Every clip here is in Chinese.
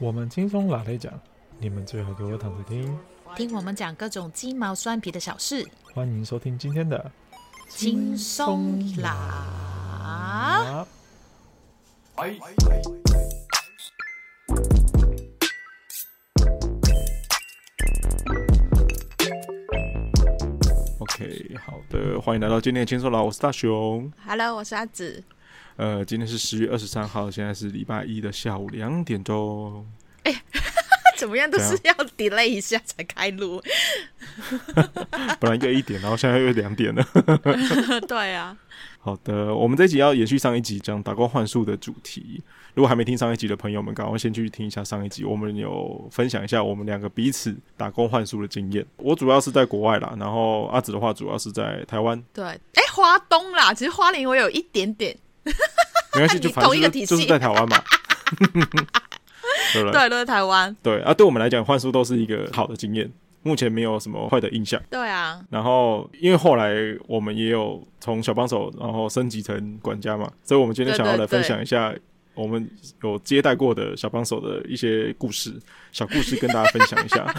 我们轻松拿来讲，你们最好给我躺着听，听我们讲各种鸡毛蒜皮的小事。欢迎收听今天的轻松拿。OK，好的，欢迎来到今天的轻松拿，我是大雄。Hello，我是阿紫。呃，今天是十月二十三号，现在是礼拜一的下午两点钟。哎、欸，怎么样都是要 delay 一下才开录。本来就一点，然后现在又两点了。对啊。好的，我们这一集要延续上一集讲打工换宿的主题。如果还没听上一集的朋友们，赶快先去听一下上一集。我们有分享一下我们两个彼此打工换宿的经验。我主要是在国外啦，然后阿紫的话主要是在台湾。对，哎、欸，花东啦，其实花莲我有一点点。没关系，就反正就是，就，就是在台湾嘛。对对，对，都在台湾。对啊，对我们来讲，换书都是一个好的经验，目前没有什么坏的印象。对啊。然后，因为后来我们也有从小帮手，然后升级成管家嘛，所以我们今天想要来分享一下我们有接待过的小帮手的一些故事，小故事跟大家分享一下。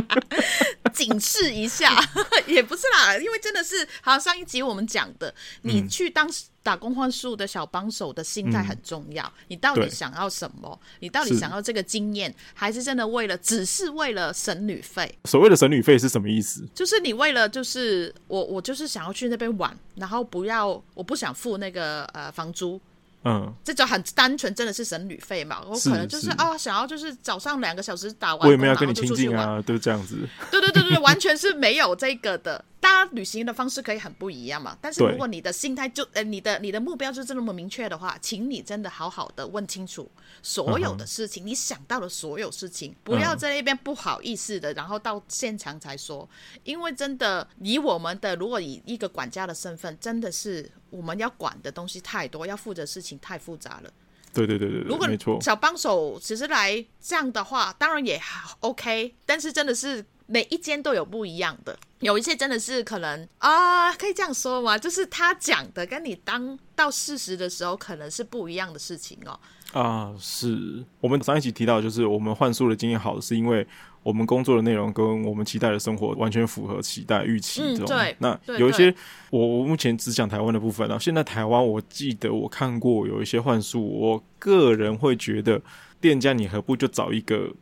警示一下，也不是啦，因为真的是，好像上一集我们讲的，你去当打工换宿的小帮手的心态很重要。嗯、你到底想要什么？你到底想要这个经验，还是真的为了只是为了省旅费？所谓的省旅费是什么意思？就是你为了就是我我就是想要去那边玩，然后不要我不想付那个呃房租。嗯，这就很单纯，真的是省旅费嘛？我可能就是啊，想要就是早上两个小时打完，我也没有跟你亲近啊，都是这样子。对对对对，完全是没有这个的。大家旅行的方式可以很不一样嘛，但是如果你的心态就呃，你的你的目标就是那么明确的话，请你真的好好的问清楚所有的事情，嗯、你想到的所有事情，不要在那边不好意思的，然后到现场才说，因为真的以我们的如果以一个管家的身份，真的是我们要管的东西太多，要负责事情太复杂了。对对对对，如果小帮手其实来这样的话，当然也 OK，但是真的是。每一间都有不一样的，有一些真的是可能啊，可以这样说吗？就是他讲的跟你当到事实的时候，可能是不一样的事情哦。啊，是我们上一集提到，就是我们换宿的经验好的是因为我们工作的内容跟我们期待的生活完全符合期待预期这种。嗯，对。那有一些，我我目前只讲台湾的部分啊。现在台湾，我记得我看过有一些换宿，我个人会觉得店家你何不就找一个。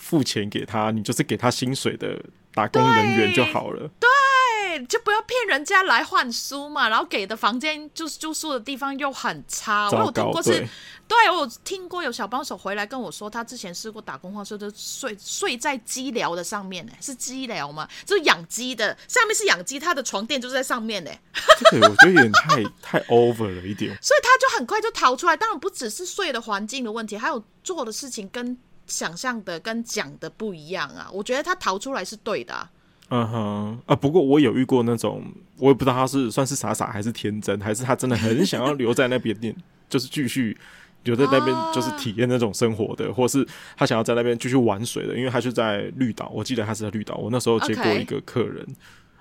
付钱给他，你就是给他薪水的打工人员就好了。对，就不要骗人家来换书嘛。然后给的房间就是住宿的地方又很差。我有听过是，对，对我有听过有小帮手回来跟我说，他之前试过打工换宿，就睡睡在鸡寮的上面呢，是鸡寮吗？就是养鸡的，下面是养鸡，他的床垫就是在上面呢。这个我觉得有点太 太 over 了一点。所以他就很快就逃出来。当然不只是睡的环境的问题，还有做的事情跟。想象的跟讲的不一样啊！我觉得他逃出来是对的。啊。嗯哼啊，不过我有遇过那种，我也不知道他是算是傻傻还是天真，还是他真的很想要留在那边，就是继续留在那边，就是体验那种生活的，或是他想要在那边继续玩水的，因为他就在绿岛，我记得他是在绿岛。我那时候接过一个客人，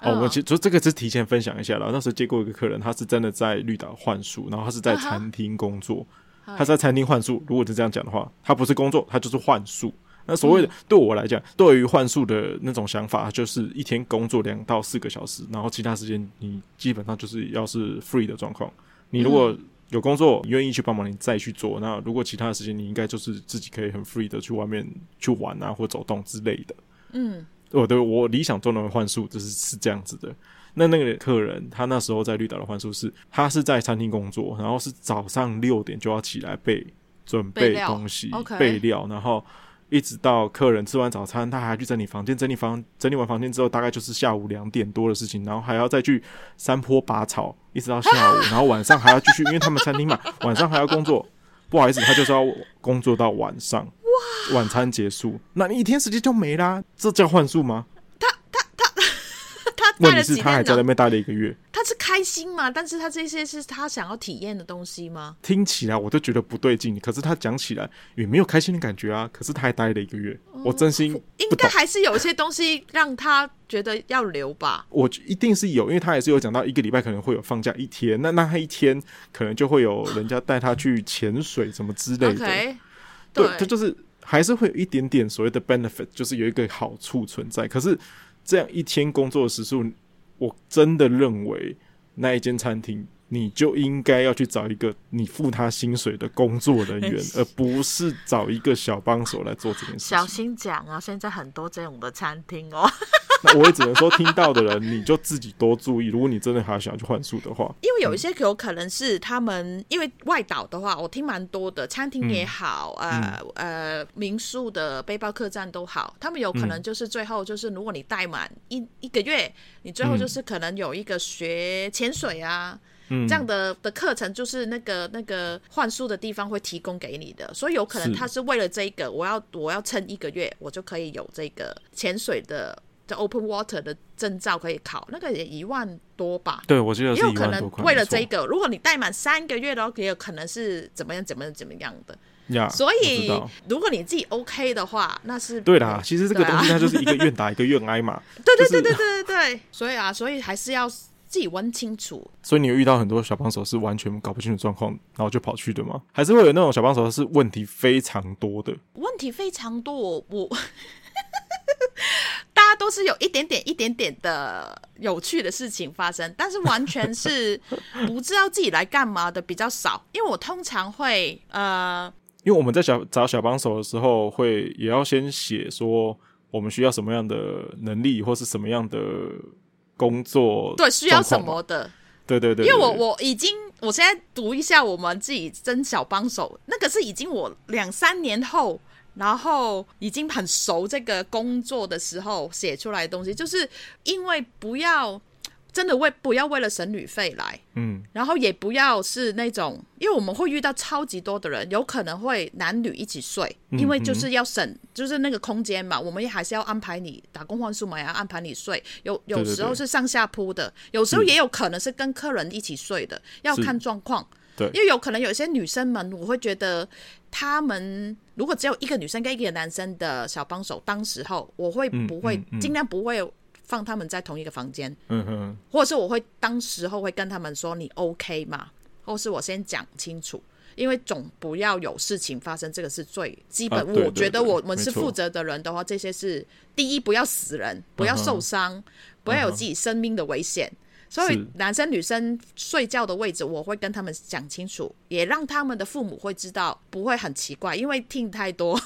哦，我其实这个是提前分享一下了。那时候接过一个客人，他是真的在绿岛换宿，然后他是在餐厅工作。他在餐厅换宿，如果是这样讲的话，他不是工作，他就是换宿。那所谓的对我来讲，对于换宿的那种想法，就是一天工作两到四个小时，然后其他时间你基本上就是要是 free 的状况。你如果有工作，你愿意去帮忙，你再去做。那如果其他的时间，你应该就是自己可以很 free 的去外面去玩啊，或走动之类的。嗯，我的我理想中的换宿就是是这样子的。那那个客人，他那时候在绿岛的幻术是，他是在餐厅工作，然后是早上六点就要起来备准备东西备料，料，然后一直到客人吃完早餐，他还去整理房间，整理房整理完房间之后，大概就是下午两点多的事情，然后还要再去山坡拔草，一直到下午，然后晚上还要继续，因为他们餐厅嘛，晚上还要工作，不好意思，他就是要工作到晚上，哇，晚餐结束，那你一天时间就没啦，这叫幻术吗？问题是他还在那边待了一个月，他是开心嘛？但是他这些是他想要体验的东西吗？听起来我都觉得不对劲，可是他讲起来也没有开心的感觉啊。可是他还待了一个月，嗯、我真心应该还是有一些东西让他觉得要留吧。我一定是有，因为他也是有讲到一个礼拜可能会有放假一天，那那他一天可能就会有人家带他去潜水什么之类的。Okay, 对，他就是。还是会有一点点所谓的 benefit，就是有一个好处存在。可是这样一天工作的时数，我真的认为那一间餐厅。你就应该要去找一个你付他薪水的工作人员，而不是找一个小帮手来做这件事。小心讲啊，现在很多这种的餐厅哦。那我也只能说，听到的人你就自己多注意。如果你真的还想要去换宿的话，因为有一些有可能是他们，因为外岛的话，我听蛮多的，餐厅也好，嗯、呃、嗯、呃，民宿的背包客栈都好，他们有可能就是最后就是，如果你待满一一个月，你最后就是可能有一个学潜水啊。嗯、这样的的课程就是那个那个换书的地方会提供给你的，所以有可能他是为了这个，我要我要撑一个月，我就可以有这个潜水的的 open water 的证照可以考，那个也一万多吧？对，我觉得。也有可能为了这个，如果你待满三个月的话，也有可能是怎么样怎么样怎么样的。呀，所以如果你自己 OK 的话，那是对啦。其实这个东西它就是一个愿打一个愿挨嘛。对对对对对对对，所以啊，所以还是要。自己问清楚，所以你有遇到很多小帮手是完全搞不清楚状况，然后就跑去的吗？还是会有那种小帮手是问题非常多的？问题非常多，我 大家都是有一点点、一点点的有趣的事情发生，但是完全是不知道自己来干嘛的比较少。因为我通常会呃，因为我们在小找小帮手的时候，会也要先写说我们需要什么样的能力，或是什么样的。工作对，需要什么的？对对对，因为我我已经，我现在读一下我们自己真小帮手，那个是已经我两三年后，然后已经很熟这个工作的时候写出来的东西，就是因为不要。真的为不要为了省旅费来，嗯，然后也不要是那种，因为我们会遇到超级多的人，有可能会男女一起睡，因为就是要省，就是那个空间嘛，我们也还是要安排你打工换宿嘛，也要安排你睡。有有时候是上下铺的，有时候也有可能是跟客人一起睡的，要看状况。对，因为有可能有些女生们，我会觉得他们如果只有一个女生跟一个男生的小帮手，当时候我会不会尽量不会。放他们在同一个房间，嗯哼，或者是我会当时候会跟他们说，你 OK 吗？或是我先讲清楚，因为总不要有事情发生，这个是最基本。啊、我觉得我们是负责的人的话，这些是第一，不要死人，不要受伤，嗯，不要有自己生命的危险。所以男生女生睡觉的位置，我会跟他们讲清楚，也让他们的父母会知道，不会很奇怪，因为听太多。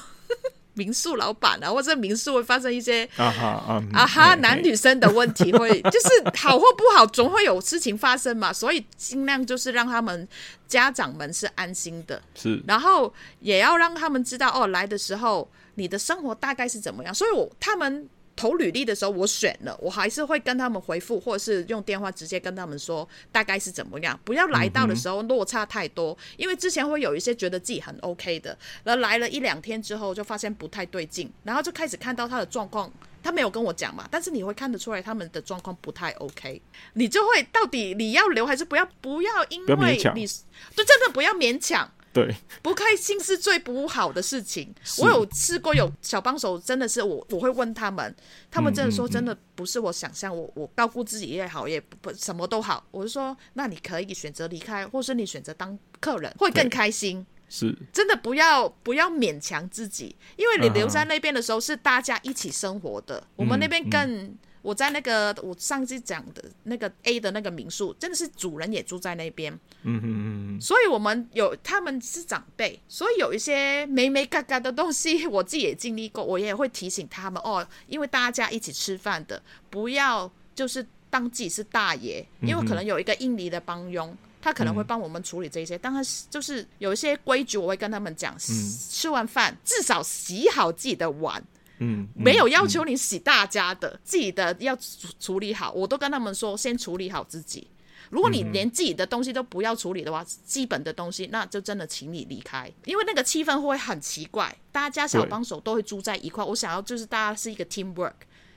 民宿老板啊，或者民宿会发生一些啊哈啊，啊哈男女生的问题，会 就是好或不好，总会有事情发生嘛，所以尽量就是让他们家长们是安心的，是，然后也要让他们知道哦，来的时候你的生活大概是怎么样，所以我他们。投履历的时候，我选了，我还是会跟他们回复，或者是用电话直接跟他们说大概是怎么样，不要来到的时候落差太多，嗯、因为之前会有一些觉得自己很 OK 的，然后来了一两天之后就发现不太对劲，然后就开始看到他的状况，他没有跟我讲嘛，但是你会看得出来他们的状况不太 OK，你就会到底你要留还是不要？不要因为你就真的不要勉强。对，不开心是最不好的事情。我有试过有小帮手，真的是我我会问他们，他们真的说真的不是我想象，我我照顾自己也好，也不什么都好。我就说，那你可以选择离开，或是你选择当客人，会更开心。是，真的不要不要勉强自己，因为你留在那边的时候是大家一起生活的，嗯、我们那边更。嗯我在那个我上次讲的那个 A 的那个民宿，真的是主人也住在那边。嗯哼嗯嗯。所以我们有他们是长辈，所以有一些没没嘎嘎的东西，我自己也经历过，我也会提醒他们哦，因为大家一起吃饭的，不要就是当自己是大爷，因为可能有一个印尼的帮佣，他可能会帮我们处理这些，但是就是有一些规矩，我会跟他们讲，吃完饭至少洗好自己的碗。嗯，没有要求你洗大家的，嗯、自己的要处理好。我都跟他们说，先处理好自己。如果你连自己的东西都不要处理的话，嗯、基本的东西，那就真的请你离开，因为那个气氛会很奇怪。大家小帮手都会住在一块，我想要就是大家是一个 teamwork。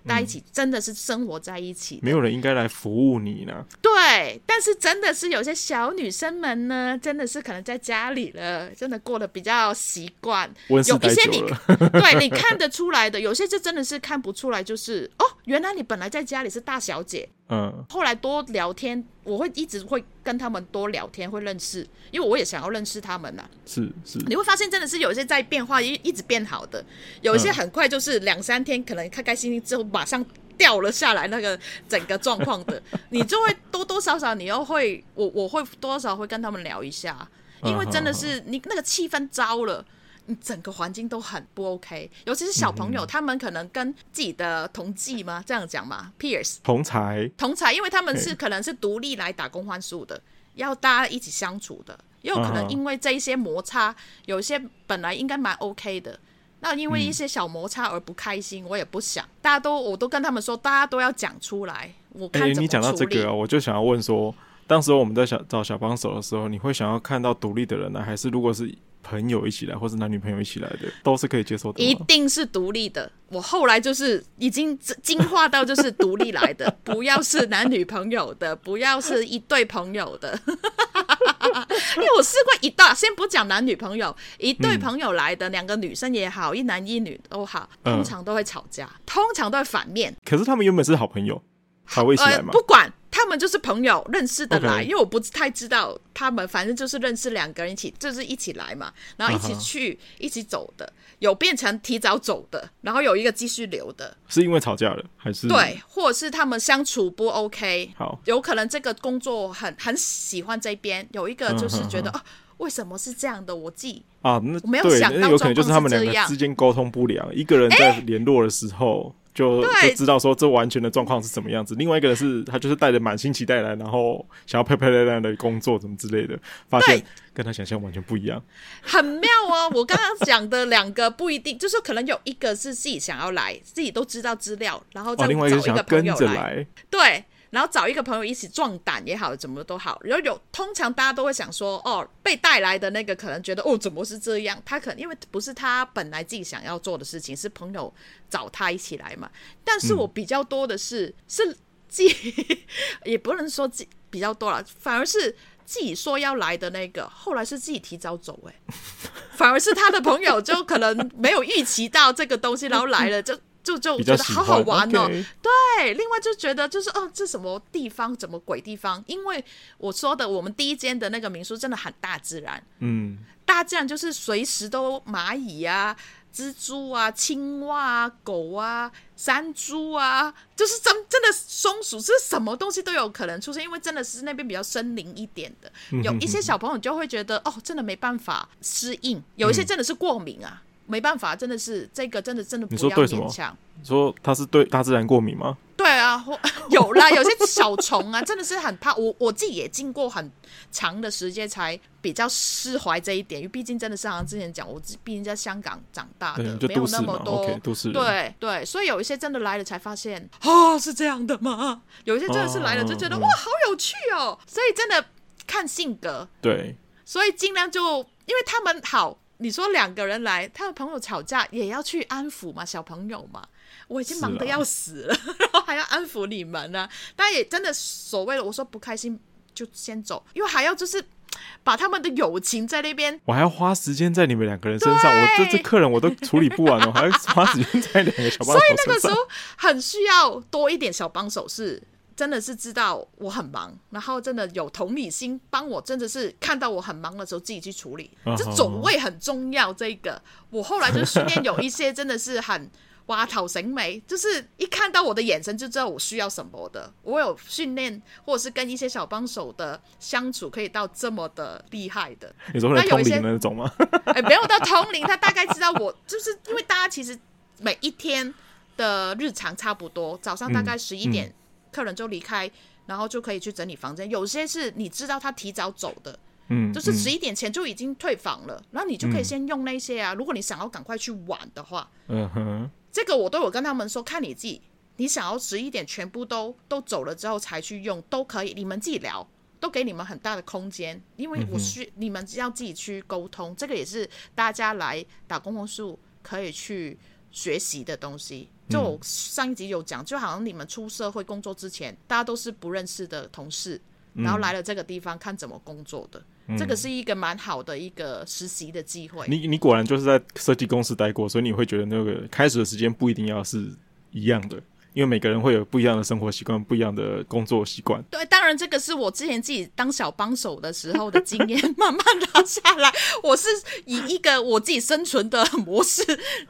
大家一起真的是生活在一起，没有人应该来服务你呢。对，但是真的是有些小女生们呢，真的是可能在家里了，真的过得比较习惯。有一些你对你看得出来的，有些就真的是看不出来，就是哦，原来你本来在家里是大小姐。嗯，后来多聊天，我会一直会跟他们多聊天，会认识，因为我也想要认识他们呐、啊。是是，你会发现真的是有一些在变化，一一直变好的，有一些很快就是两三天，可能开开心心之后马上掉了下来，那个整个状况的，你就会多多少少你又会，我我会多少会跟他们聊一下，因为真的是你那个气氛糟了。整个环境都很不 OK，尤其是小朋友，嗯、他们可能跟自己的同济吗？这样讲吗？Peers？同才。同才，因为他们是可能是独立来打工换宿的，要大家一起相处的，也有可能因为这一些摩擦，有一些本来应该蛮 OK 的，那因为一些小摩擦而不开心，我也不想，大家都我都跟他们说，大家都要讲出来。我看你讲到这个、啊，我就想要问说，当时我们在小找小帮手的时候，你会想要看到独立的人呢，还是如果是？朋友一起来，或是男女朋友一起来的，都是可以接受的。一定是独立的。我后来就是已经进化到就是独立来的，不要是男女朋友的，不要是一对朋友的。因为我试过一对，先不讲男女朋友，一对朋友来的，两、嗯、个女生也好，一男一女都好，通常都会吵架，嗯、通常都会反面。可是他们原本是好朋友，还会一起来吗？呃、不管。他们就是朋友认识的来.因为我不太知道他们，反正就是认识两个人一起，就是一起来嘛，然后一起去，uh. 一起走的，有变成提早走的，然后有一个继续留的，是因为吵架了还是？对，或者是他们相处不 OK，好，有可能这个工作很很喜欢这边，有一个就是觉得、uh. 啊，为什么是这样的？我自己啊，那我没有想到，那有可能就是他们两个之间沟通不良，一个人在联络的时候。欸就就知道说这完全的状况是什么样子。另外一个人是他就是带着满心期待来，然后想要漂漂亮亮的工作，什么之类的，发现跟他想象完全不一样，很妙哦。我刚刚讲的两个不一定，就是可能有一个是自己想要来，自己都知道资料，然后再找一个跟着来，对。然后找一个朋友一起壮胆也好，怎么都好。然后有通常大家都会想说，哦，被带来的那个可能觉得，哦，怎么是这样？他可能因为不是他本来自己想要做的事情，是朋友找他一起来嘛。但是我比较多的是，嗯、是自 己也不能说自己比较多了，反而是自己说要来的那个，后来是自己提早走，哎，反而是他的朋友就可能没有预期到这个东西，然后来了就。就就觉得好好玩哦.对，另外就觉得就是哦，这什么地方，怎么鬼地方？因为我说的，我们第一间的那个民宿真的很大自然，嗯，大自然就是随时都蚂蚁啊、蜘蛛啊、青蛙啊、狗啊、山猪啊，就是真真的松鼠，是什么东西都有可能出现，因为真的是那边比较森林一点的，有一些小朋友就会觉得哦，真的没办法适应，有一些真的是过敏啊。嗯没办法，真的是这个，真的真的不要勉强。你说他是对大自然过敏吗？对啊，有啦，有些小虫啊，真的是很怕。我我自己也经过很长的时间才比较释怀这一点，因为毕竟真的是好像之前讲，我毕竟在香港长大的，没有那么多。Okay, 对对，所以有一些真的来了才发现，哦，是这样的吗？有一些真的是来了就觉得、哦、哇，好有趣哦。所以真的看性格，对，所以尽量就因为他们好。你说两个人来，他的朋友吵架也要去安抚嘛？小朋友嘛，我已经忙得要死了，啊、然后还要安抚你们呢、啊。但也真的所谓的，我说不开心就先走，因为还要就是把他们的友情在那边，我还要花时间在你们两个人身上。我这这客人我都处理不完了，我还要花时间在两个小帮手身上。所以那个时候很需要多一点小帮手是。真的是知道我很忙，然后真的有同理心，帮我真的是看到我很忙的时候自己去处理，这走位很重要。这个我后来就训练有一些真的是很挖头神眉，就是一看到我的眼神就知道我需要什么的。我有训练，或者是跟一些小帮手的相处，可以到这么的厉害的。你说会通灵那种吗？哎、欸，没有到通灵，他大概知道我，就是因为大家其实每一天的日常差不多，早上大概十一点。嗯嗯客人就离开，然后就可以去整理房间。有些是你知道他提早走的，嗯，就是十一点前就已经退房了，嗯、然后你就可以先用那些啊。嗯、如果你想要赶快去玩的话，嗯哼，这个我都有跟他们说，看你自己，你想要十一点全部都都走了之后才去用都可以，你们自己聊，都给你们很大的空间，因为我需、嗯、你们要自己去沟通，这个也是大家来打工换宿可以去学习的东西。就上一集有讲，就好像你们出社会工作之前，大家都是不认识的同事，然后来了这个地方看怎么工作的，嗯、这个是一个蛮好的一个实习的机会。你你果然就是在设计公司待过，所以你会觉得那个开始的时间不一定要是一样的，因为每个人会有不一样的生活习惯，不一样的工作习惯。对，当然这个是我之前自己当小帮手的时候的经验，慢慢拿下来。我是以一个我自己生存的模式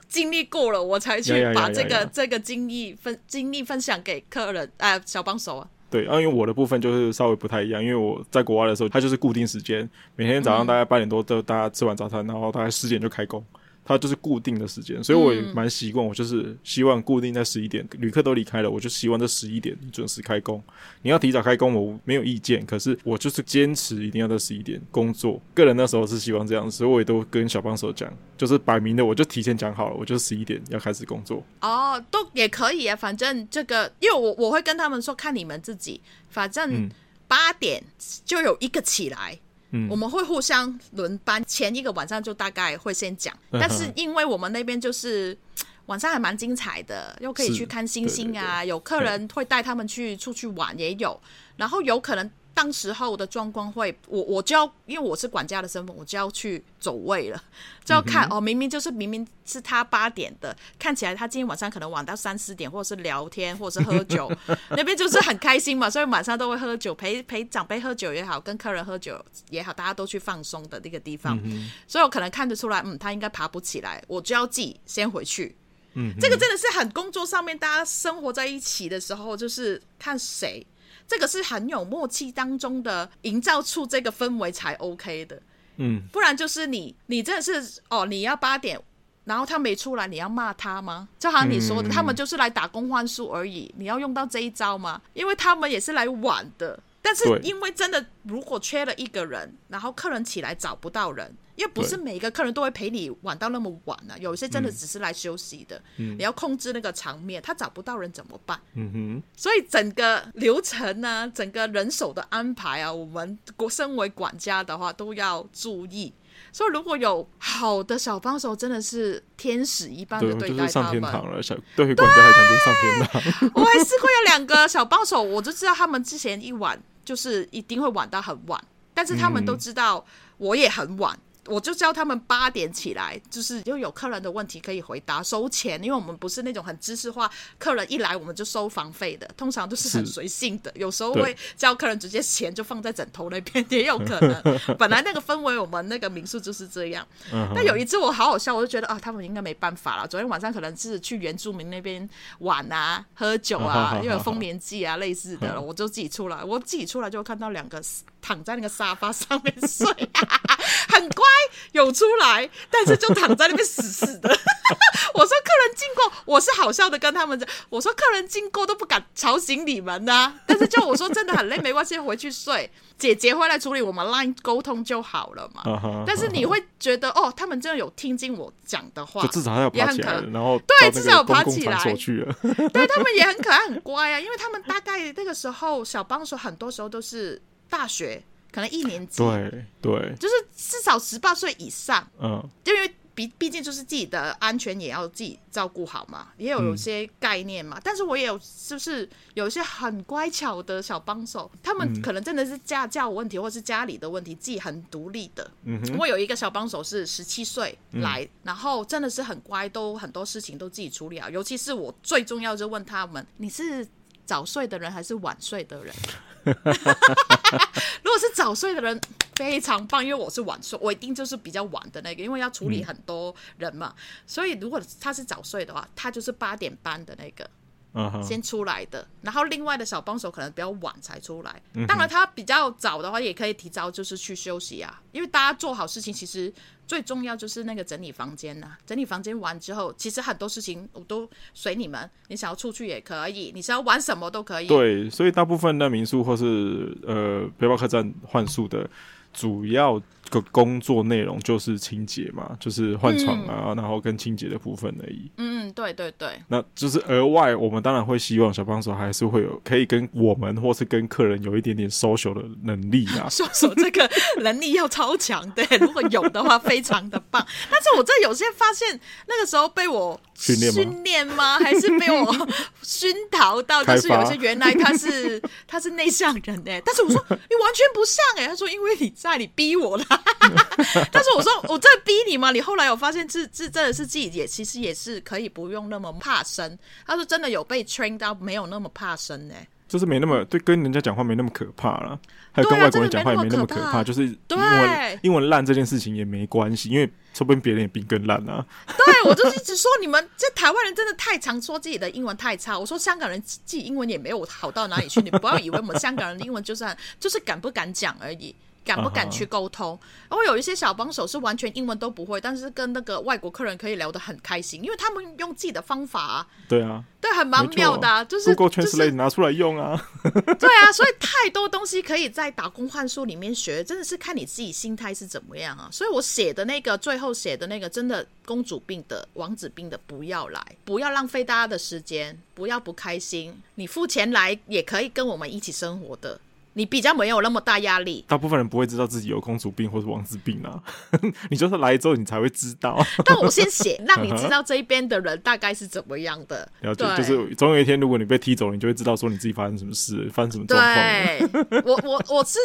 经历过了，我才去把这个这个经历分经历分享给客人，哎、呃，小帮手啊。对，因为我的部分就是稍微不太一样，因为我在国外的时候，它就是固定时间，每天早上大概八点多都大家吃完早餐，然后大概十点就开工。它就是固定的时间，所以我也蛮习惯。我就是希望固定在十一点，旅客都离开了，我就希望这十一点准时开工。你要提早开工，我没有意见。可是我就是坚持一定要在十一点工作。个人那时候是希望这样，所以我也都跟小帮手讲，就是摆明的，我就提前讲好了，我就十一点要开始工作。哦，都也可以啊，反正这个，因为我我会跟他们说，看你们自己，反正八点就有一个起来。嗯，我们会互相轮班，前一个晚上就大概会先讲，但是因为我们那边就是 晚上还蛮精彩的，又可以去看星星啊，对对对，有客人会带他们去出去玩也有，然后有可能。当时候的状况会，我我就要，因为我是管家的身份，我就要去走位了，就要看、嗯、哦，明明就是明明是他八点的，看起来他今天晚上可能晚到三四点，或者是聊天，或者是喝酒，那边就是很开心嘛，所以晚上都会喝酒，陪陪长辈喝酒也好，跟客人喝酒也好，大家都去放松的那个地方，嗯、所以我可能看得出来，嗯，他应该爬不起来，我就要记先回去，嗯，这个真的是很工作上面大家生活在一起的时候，就是看谁。这个是很有默契当中的营造出这个氛围才 OK 的，嗯，不然就是你你真的是哦，你要八点，然后他没出来，你要骂他吗？就好像你说的，嗯、他们就是来打工换宿而已，你要用到这一招吗？因为他们也是来玩的，但是因为真的如果缺了一个人，然后客人起来找不到人。因为不是每一个客人都会陪你玩到那么晚啊，有一些真的只是来休息的。嗯，你要控制那个场面，他找不到人怎么办？嗯哼。所以整个流程呢、啊，整个人手的安排啊，我们身为管家的话都要注意。所以如果有好的小帮手，真的是天使一般的对待他们。就是、上天堂了，小 对管家来讲就是上天堂。我还试过有两个小帮手，我就知道他们之前一晚就是一定会晚到很晚，但是他们都知道我也很晚。我就叫他们八点起来，就是又有客人的问题可以回答，收钱，因为我们不是那种很知识化，客人一来我们就收房费的，通常都是很随性的，有时候会叫客人直接钱就放在枕头那边，也有可能。本来那个氛围，我们那个民宿就是这样。那有一次我好好笑，我就觉得啊，他们应该没办法了。昨天晚上可能是去原住民那边玩啊，喝酒啊，又有丰年祭啊类似的，我就自己出来，我自己出来就看到两个躺在那个沙发上面睡，很乖。有出来，但是就躺在那边死死的。我说客人经过，我是好笑的跟他们讲，我说客人经过都不敢吵醒你们呐、啊。但是就我说真的很累，没关系，回去睡。姐姐会来处理，我们 Line 沟通就好了嘛。Uh huh, 但是你会觉得、uh huh. 哦，他们真的有听进我讲的话，就至少还要爬起来，然后对，至少有爬起来。对，他们也很可爱，很乖啊。因为他们大概那个时候小帮手，很多时候都是大学。可能一年级，对对，就是至少十八岁以上，嗯，因为毕毕竟就是自己的安全也要自己照顾好嘛，也有有些概念嘛。嗯、但是我也有，就是有一些很乖巧的小帮手，他们可能真的是家教问题，或是家里的问题，自己很独立的。嗯哼，我有一个小帮手是十七岁来，嗯、然后真的是很乖，都很多事情都自己处理好。尤其是我最重要就问他们，你是早睡的人还是晚睡的人？如果是早睡的人，非常棒，因为我是晚睡，我一定就是比较晚的那个，因为要处理很多人嘛。嗯、所以如果他是早睡的话，他就是八点半的那个。先出来的，然后另外的小帮手可能比较晚才出来。当然，他比较早的话，也可以提早就是去休息啊。因为大家做好事情，其实最重要就是那个整理房间呐、啊。整理房间完之后，其实很多事情我都随你们。你想要出去也可以，你想要玩什么都可以。对，所以大部分的民宿或是呃背包客栈换宿的主要。个工作内容就是清洁嘛，就是换床啊，嗯、然后跟清洁的部分而已。嗯，对对对。那就是额外，我们当然会希望小帮手还是会有可以跟我们或是跟客人有一点点 social 的能力啊。social 这个能力要超强，对，如果有的话非常的棒。但是我这有些发现，那个时候被我训练训练吗？还是被我熏陶到？就是有些原来他是他是内向人哎，但是我说 你完全不像哎，他说因为你在，你逼我的。但是我说我在逼你吗？你后来我发现这这真的是自己也其实也是可以不不用那么怕生。他说真的有被 train 到没有那么怕生呢、欸。就是没那么对，跟人家讲话没那么可怕了，还有跟外国人讲话也没那么可怕，啊、就是英文英文烂这件事情也没关系，因为说不定别人也比更烂啊。对，我就是一直说你们这台湾人真的太常说自己的英文太差。我说香港人记英文也没有好到哪里去，你不要以为我们香港人的英文就是就是敢不敢讲而已。敢不敢去沟通？然后有一些小帮手是完全英文都不会，但是跟那个外国客人可以聊得很开心，因为他们用自己的方法啊。对啊，对，很蛮妙的，就是 Google Translate 拿出来用啊。对啊，所以太多东西可以在打工换宿里面学，真的是看你自己心态是怎么样啊。所以我写的那个最后写的那个，真的公主病的、王子病的，不要来，不要浪费大家的时间，不要不开心，你付钱来也可以跟我们一起生活的。你比较没有那么大压力，大部分人不会知道自己有公主病或者王子病啊。你就是来之后你才会知道。但我先写，让你知道这一边的人大概是怎么样的。了解，就是总有一天，如果你被踢走，你就会知道说你自己发生什么事，发生什么状况。对，我我我是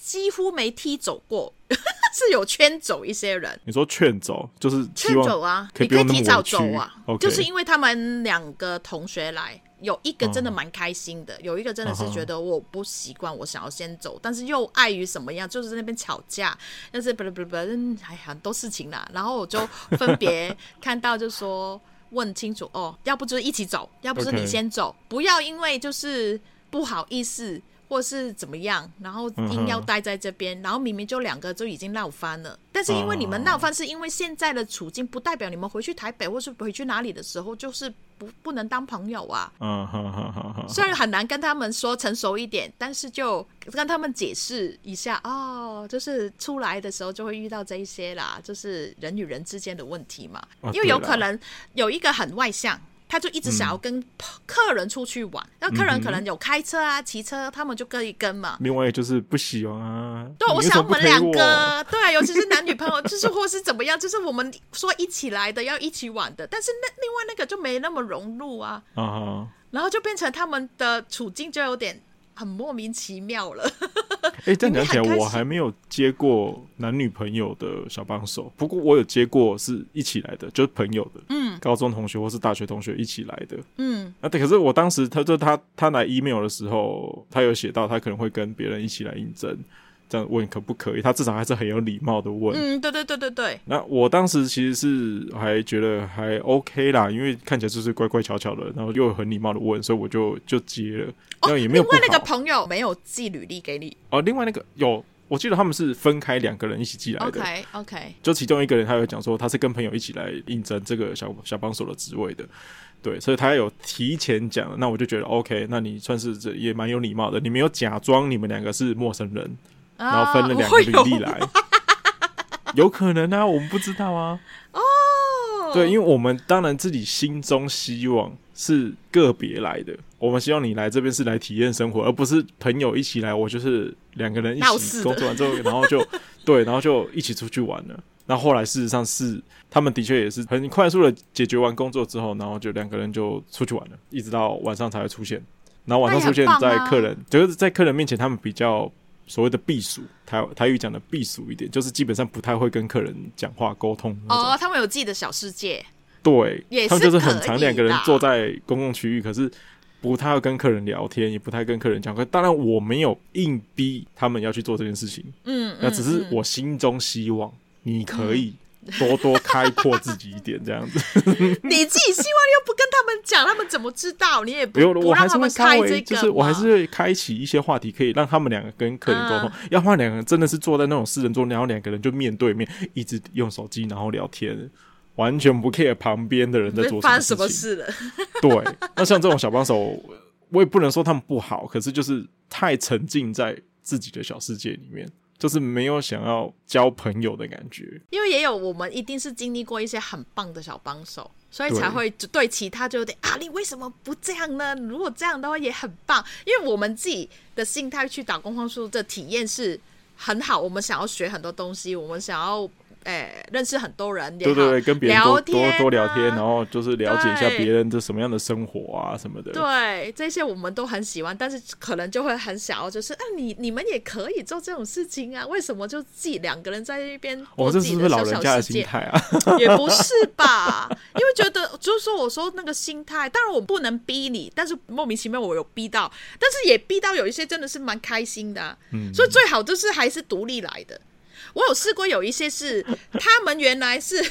几乎没踢走过，是有劝走一些人。你说劝走，就是劝走啊，你可以提早走啊。Okay. 就是因为他们两个同学来。有一个真的蛮开心的，有一个真的是觉得我不习惯，我想要先走，但是又碍于什么样，就是在那边吵架，但是不不不，哎很多事情啦。然后我就分别看到，就说问清楚哦，要不就是一起走，要不是你先走，不要因为就是不好意思。或是怎么样，然后硬要待在这边，然后明明就两个就已经闹翻了，但是因为你们闹翻，是因为现在的处境不代表你们回去台北或是回去哪里的时候，就是不不能当朋友啊。嗯哼哼，虽然很难跟他们说成熟一点，但是就跟他们解释一下哦，就是出来的时候就会遇到这一些啦，就是人与人之间的问题嘛，因为有可能有一个很外向。他就一直想要跟客人出去玩，那、嗯、客人可能有开车啊、骑车，他们就可以跟嘛。另外就是不喜欢啊。对，我想我们两个，对，尤其是男女朋友，就是或是怎么样，就是我们说一起来的，要一起玩的，但是那另外那个就没那么融入啊。然后就变成他们的处境就有点。很莫名其妙了。哎、欸，这样讲起来，我还没有接过男女朋友的小帮手。不过我有接过是一起来的，就是朋友的，嗯，高中同学或是大学同学一起来的，嗯。啊，对。可是我当时他就他他来 email 的时候，他有写到他可能会跟别人一起来应征。这样问可不可以？他至少还是很有礼貌的问。嗯，对对对对对。那我当时其实是还觉得还 OK 啦，因为看起来就是乖乖巧巧的，然后又很礼貌的问，所以我就就接了。哦，也没有。另外那个朋友没有寄履历给你。哦，另外那个有，我记得他们是分开两个人一起寄来的。OK OK。就其中一个人他有讲说他是跟朋友一起来应征这个小小帮手的职位的，对，所以他有提前讲，那我就觉得 OK，那你算是这也蛮有礼貌的，你没有假装你们两个是陌生人。然后分了两个履历来，啊、有，有可能啊，我们不知道啊。哦，对，因为我们当然自己心中希望是个别来的，我们希望你来这边是来体验生活，而不是朋友一起来。我就是两个人一起工作完之后，然后就 对，然后就一起出去玩了。那后，后来事实上是，他们的确也是很快速的解决完工作之后，然后就两个人就出去玩了，一直到晚上才会出现。然后晚上出现在客人，就是在客人面前，他们比较。所谓的避暑，台台语讲的避暑一点，就是基本上不太会跟客人讲话沟通。哦，他们有自己的小世界。对，他们就是很常两个人坐在公共区域，可是不太会跟客人聊天，也不太跟客人讲话。当然，我没有硬逼他们要去做这件事情。嗯，那只是我心中希望你可以。多多开阔自己一点，这样子。你自己希望又不跟他们讲，他们怎么知道？你也不，用，我让他们开这个，就是我还是会开启一些话题，可以让他们两个跟客人沟通。嗯、要换两个人，真的是坐在那种私人桌，然后两个人就面对面，一直用手机，然后聊天，完全不 care 旁边的人在做什么事情。发生什么事了？对，那像这种小帮手，我也不能说他们不好，可是就是太沉浸在自己的小世界里面。就是没有想要交朋友的感觉，因为也有我们一定是经历过一些很棒的小帮手，所以才会对其他就有点啊，你为什么不这样呢？如果这样的话也很棒，因为我们自己的心态去打工换宿的体验是很好，我们想要学很多东西，我们想要哎，认识很多人，对对对，跟别人多多多聊天，啊、然后就是了解一下别人的什么样的生活啊什么的。对，这些我们都很喜欢，但是可能就会很想要，就是啊，你你们也可以做这种事情啊，为什么就自己两个人在那边？我这是不是老人家的心态啊？也不是吧，因为觉得就是说，我说那个心态，当然我不能逼你，但是莫名其妙我有逼到，但是也逼到有一些真的是蛮开心的、啊，嗯，所以最好就是还是独立来的。我有试过有一些是 他们原来是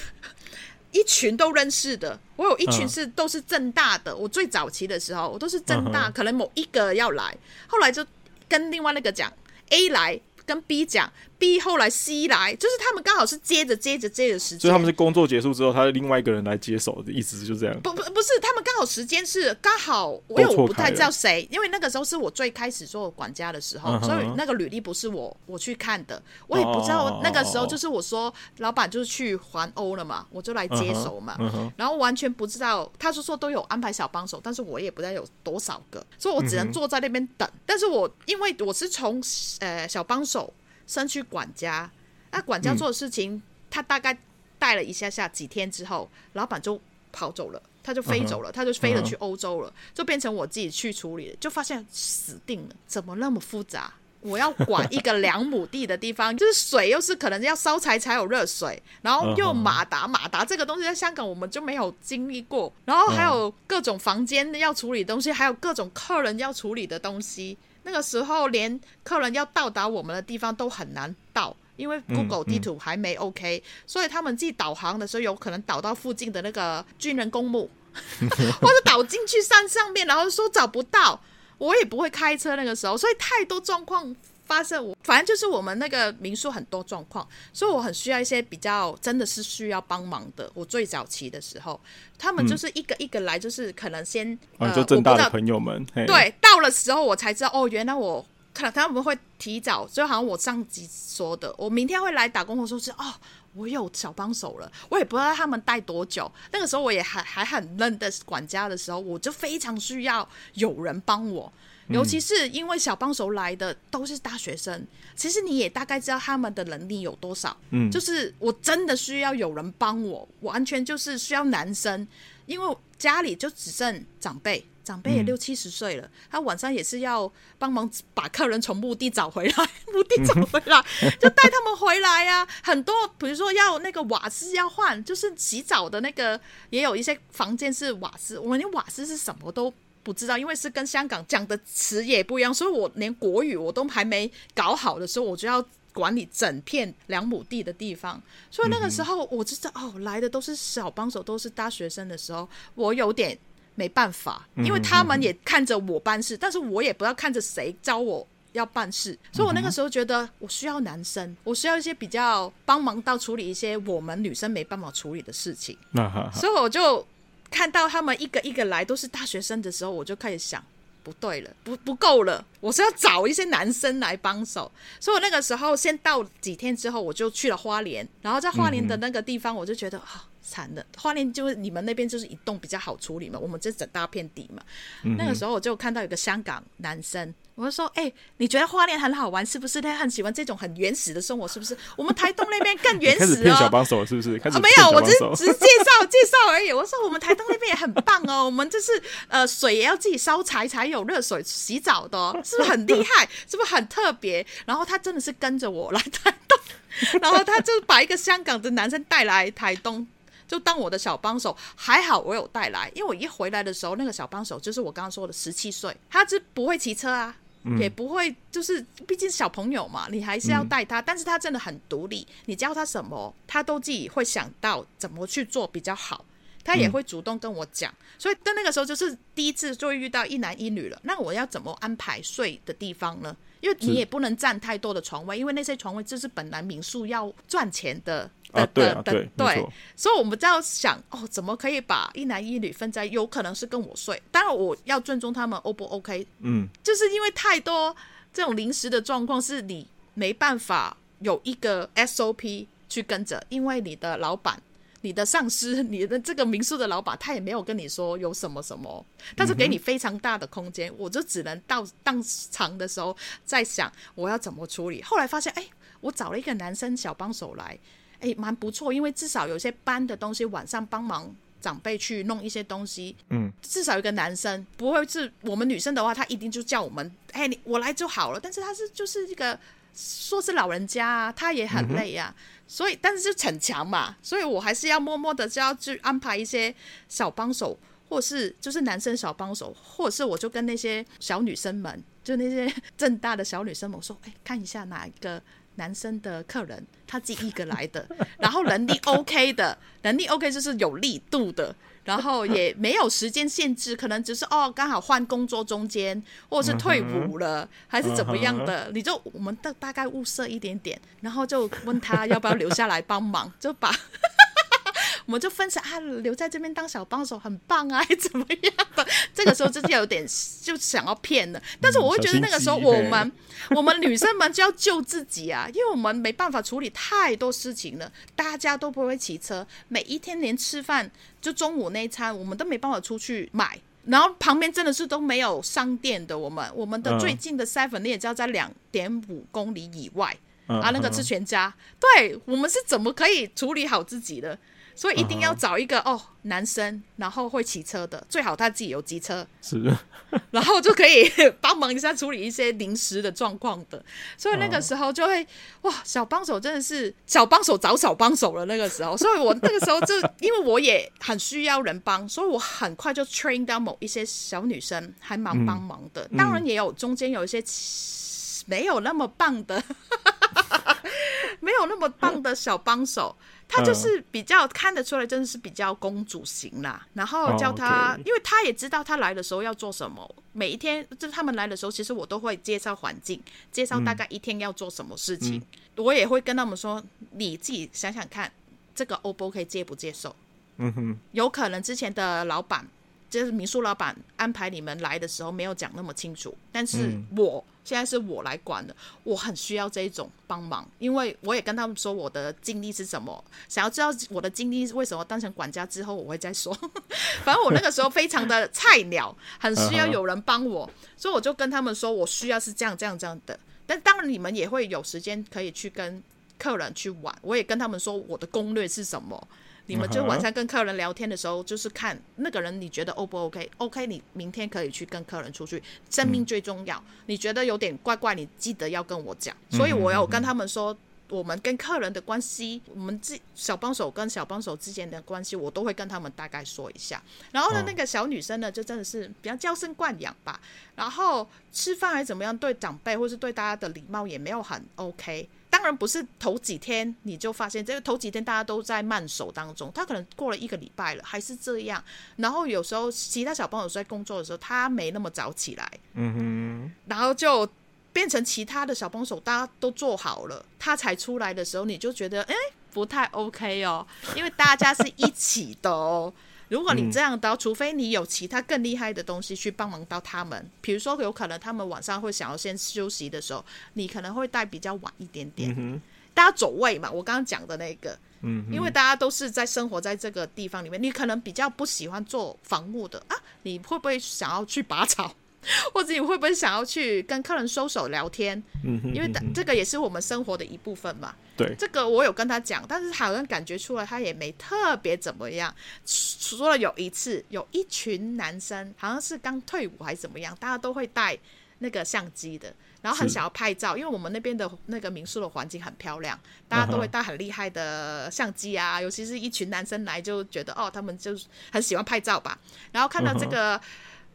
一群都认识的，我有一群是都是正大的。我最早期的时候，我都是正大，可能某一个要来，后来就跟另外那个讲 A 来。跟 B 讲，B 后来 C 来，就是他们刚好是接着接着接着时间，所以他们是工作结束之后，他的另外一个人来接手的意思就是这样。不不不是，他们刚好时间是刚好，因为我不太知道谁，因为那个时候是我最开始做管家的时候，嗯、所以那个履历不是我我去看的，我也不知道那个时候就是我说老板就是去环欧了嘛，我就来接手嘛，嗯嗯、然后完全不知道，他是说都有安排小帮手，但是我也不知道有多少个，所以我只能坐在那边等。嗯、但是我因为我是从呃小帮手。升去管家，那管家做的事情，嗯、他大概带了一下下，几天之后，老板就跑走了，他就飞走了，uh huh. 他就飞了去欧洲了，uh huh. 就变成我自己去处理了，就发现死定了，怎么那么复杂？我要管一个两亩地的地方，就是水又是可能要烧柴才有热水，然后又马达，马达这个东西在香港我们就没有经历过，然后还有各种房间要处理东西，还有各种客人要处理的东西。那个时候，连客人要到达我们的地方都很难到，因为 Google 地图还没 OK，嗯嗯，所以他们自己导航的时候，有可能导到附近的那个军人公墓，或者导进去山上面，然后说找不到。我也不会开车，那个时候，所以太多状况。发生我反正就是我们那个民宿很多状况，所以我很需要一些比较真的是需要帮忙的。我最早期的时候，他们就是一个一个来，就是可能先、嗯、呃，就正大的朋友们，对，到了时候我才知道哦，原来我可能他们会提早，就好像我上集说的，我明天会来打工的时候是哦，我有小帮手了，我也不知道他们待多久。那个时候我也还还很认得管家的时候，我就非常需要有人帮我。尤其是因为小帮手来的都是大学生，其实你也大概知道他们的能力有多少。嗯，就是我真的需要有人帮我，完全就是需要男生，因为家里就只剩长辈，长辈也六七十岁了，嗯、他晚上也是要帮忙把客人从墓地找回来，墓地找回来，嗯、就带他们回来呀、啊。很多比如说要那个瓦斯要换，就是洗澡的那个，也有一些房间是瓦斯，我们连瓦斯是什么都。不知道，因为是跟香港讲的词也不一样，所以我连国语我都还没搞好的时候，我就要管理整片两亩地的地方。所以那个时候我知道，哦，来的都是小帮手，都是大学生的时候，我有点没办法，因为他们也看着我办事，但是我也不知道看着谁教我要办事。所以我那个时候觉得，我需要男生，我需要一些比较帮忙到处理一些我们女生没办法处理的事情。所以我就。看到他们一个一个来都是大学生的时候，我就开始想，不对了，不不够了，我是要找一些男生来帮手。所以我那个时候先到几天之后，我就去了花莲，然后在花莲的那个地方，我就觉得啊。嗯惨的，花莲就是你们那边就是一栋比较好处理嘛，我们这整大片地嘛。嗯、那个时候我就看到有个香港男生，我就说：“哎、欸，你觉得花莲很好玩是不是？他很喜欢这种很原始的生活是不是？我们台东那边更原始哦。”小帮手是不是？啊，没有，我只是只是介绍介绍而已。我说我们台东那边也很棒哦，我们就是呃水也要自己烧柴才有热水洗澡的，哦，是不是很厉害？是不是很特别？然后他真的是跟着我来台东，然后他就把一个香港的男生带来台东。就当我的小帮手，还好我有带来，因为我一回来的时候，那个小帮手就是我刚刚说的十七岁，他是不会骑车啊，嗯、也不会，就是毕竟小朋友嘛，你还是要带他，嗯、但是他真的很独立，你教他什么，他都自己会想到怎么去做比较好，他也会主动跟我讲，嗯、所以在那个时候就是第一次就会遇到一男一女了，那我要怎么安排睡的地方呢？因为你也不能占太多的床位，因为那些床位就是本来民宿要赚钱的。的的的对，所以我们就要想哦，怎么可以把一男一女分在？有可能是跟我睡，当然我要尊重他们，O 不 OK？嗯，就是因为太多这种临时的状况，是你没办法有一个 SOP 去跟着，因为你的老板、你的上司、你的这个民宿的老板，他也没有跟你说有什么什么，但是给你非常大的空间，嗯、我就只能到当场的时候在想我要怎么处理。后来发现，哎，我找了一个男生小帮手来。哎，蛮不错，因为至少有些班的东西晚上帮忙长辈去弄一些东西，嗯，至少有个男生不会是我们女生的话，他一定就叫我们，哎，你我来就好了。但是他是就是一个说是老人家啊，他也很累呀、啊，嗯、所以但是就逞强嘛，所以我还是要默默的就要去安排一些小帮手，或是就是男生小帮手，或者是我就跟那些小女生们，就那些 正大的小女生们我说，哎，看一下哪一个。男生的客人，他自己一个来的，然后能力 OK 的，能力 OK 就是有力度的，然后也没有时间限制，可能只是哦刚好换工作中间，或者是退伍了，还是怎么样的，你就我们大大概物色一点点，然后就问他要不要留下来帮忙，就把。我们就分享啊，留在这边当小帮手很棒啊，怎么样的？这个时候真的有点就想要骗了，但是我会觉得那个时候我们我们女生们就要救自己啊，因为我们没办法处理太多事情了。大家都不会骑车，每一天连吃饭就中午那一餐，我们都没办法出去买。然后旁边真的是都没有商店的，我们我们的最近的 seven 你也知道在两点五公里以外啊，那个是全家。对，我们是怎么可以处理好自己的？所以一定要找一个、uh huh. 哦，男生，然后会骑车的，最好他自己有机车，是，然后就可以 帮忙一下处理一些临时的状况的。所以那个时候就会、uh huh. 哇，小帮手真的是小帮手找小帮手了。那个时候，所以我那个时候就因为我也很需要人帮，所以我很快就 train 到某一些小女生还蛮帮忙的。嗯、当然也有中间有一些没有那么棒的，没有那么棒的小帮手。他就是比较看得出来，真的是比较公主型啦。然后叫他，因为他也知道他来的时候要做什么。每一天就是他们来的时候，其实我都会介绍环境，介绍大概一天要做什么事情。我也会跟他们说，你自己想想看，这个 O 不 OK 接不接受？嗯哼，有可能之前的老板。就是民宿老板安排你们来的时候没有讲那么清楚，但是我、嗯、现在是我来管的，我很需要这一种帮忙，因为我也跟他们说我的经历是什么，想要知道我的经历为什么当成管家之后我会再说。反正我那个时候非常的菜鸟，很需要有人帮我，所以我就跟他们说我需要是这样这样这样的。但当然你们也会有时间可以去跟客人去玩，我也跟他们说我的攻略是什么。你们就晚上跟客人聊天的时候，就是看那个人你觉得 O 不 OK？OK，你明天可以去跟客人出去。生命最重要，你觉得有点怪怪，你记得要跟我讲。所以我有跟他们说，我们跟客人的关系，我们自小帮手跟小帮手之间的关系，我都会跟他们大概说一下。然后呢，那个小女生呢，就真的是比较娇生惯养吧。然后吃饭还怎么样，对长辈或是对大家的礼貌也没有很 OK。当然不是头几天你就发现，这个头几天大家都在慢手当中，他可能过了一个礼拜了还是这样。然后有时候其他小朋友在工作的时候，他没那么早起来，嗯哼，然后就变成其他的小帮手大家都做好了，他才出来的时候，你就觉得哎不太 OK 哦，因为大家是一起的哦。如果你这样刀，除非你有其他更厉害的东西去帮忙到他们，比如说有可能他们晚上会想要先休息的时候，你可能会带比较晚一点点。嗯、大家走位嘛，我刚刚讲的那个，嗯，因为大家都是在生活在这个地方里面，你可能比较不喜欢做防务的啊，你会不会想要去拔草？或者你会不会想要去跟客人收手聊天？嗯哼，因为这个也是我们生活的一部分嘛。对，这个我有跟他讲，但是好像感觉出来他也没特别怎么样。除了有一次，有一群男生好像是刚退伍还是怎么样，大家都会带那个相机的，然后很想要拍照，因为我们那边的那个民宿的环境很漂亮，大家都会带很厉害的相机啊。Uh. 尤其是一群男生来，就觉得哦，他们就很喜欢拍照吧。然后看到这个。Uh.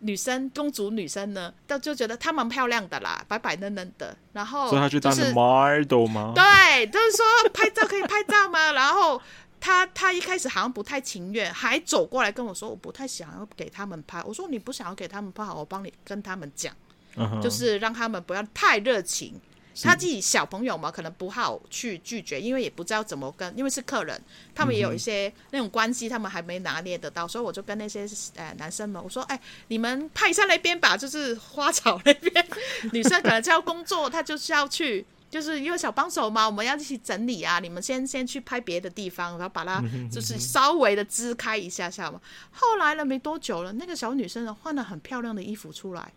女生，公主女生呢，都就觉得她蛮漂亮的啦，白白嫩嫩的。然后、就是，所以她去当 model 吗？对，就是说拍照可以拍照吗？然后她她一开始好像不太情愿，还走过来跟我说，我不太想要给他们拍。我说你不想要给他们拍，好，我帮你跟他们讲，uh huh. 就是让他们不要太热情。他自己小朋友嘛，可能不好去拒绝，因为也不知道怎么跟，因为是客人，他们也有一些那种关系，他们还没拿捏得到，所以我就跟那些呃男生们我说，哎，你们派上那边吧，就是花草那边，女生可能就要工作，她就是要去，就是因为小帮手嘛，我们要一起整理啊，你们先先去拍别的地方，然后把它就是稍微的支开一下下嘛。后来了没多久了，那个小女生呢换了很漂亮的衣服出来。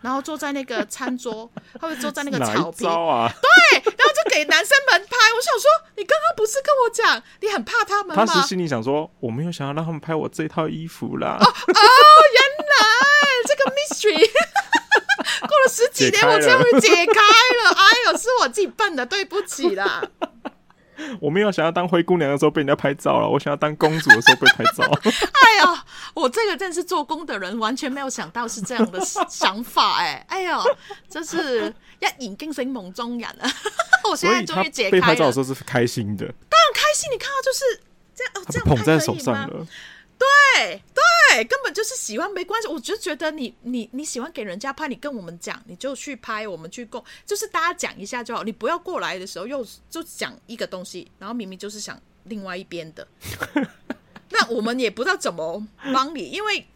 然后坐在那个餐桌，他会坐在那个草坪啊？对，然后就给男生们拍。我想说，你刚刚不是跟我讲你很怕他们吗？他是心里想说，我没有想要让他们拍我这套衣服啦。哦，哦原来这个 mystery 过了十几年，我终于解开了。哎呦，是我自己笨的，对不起啦。我没有想要当灰姑娘的时候被人家拍照了，我想要当公主的时候被拍照。哎呀，我这个真是做工的人，完全没有想到是这样的想法哎、欸！哎呦，这是一言惊醒梦中人啊！我现在终于解开了。被拍照的时候是开心的，当然开心。你看到就是这样，哦、这样捧在手上了。对对，根本就是喜欢，没关系。我就觉得你你你喜欢给人家拍，你跟我们讲，你就去拍，我们去供，就是大家讲一下就好。你不要过来的时候又就讲一个东西，然后明明就是想另外一边的，那我们也不知道怎么帮你。因为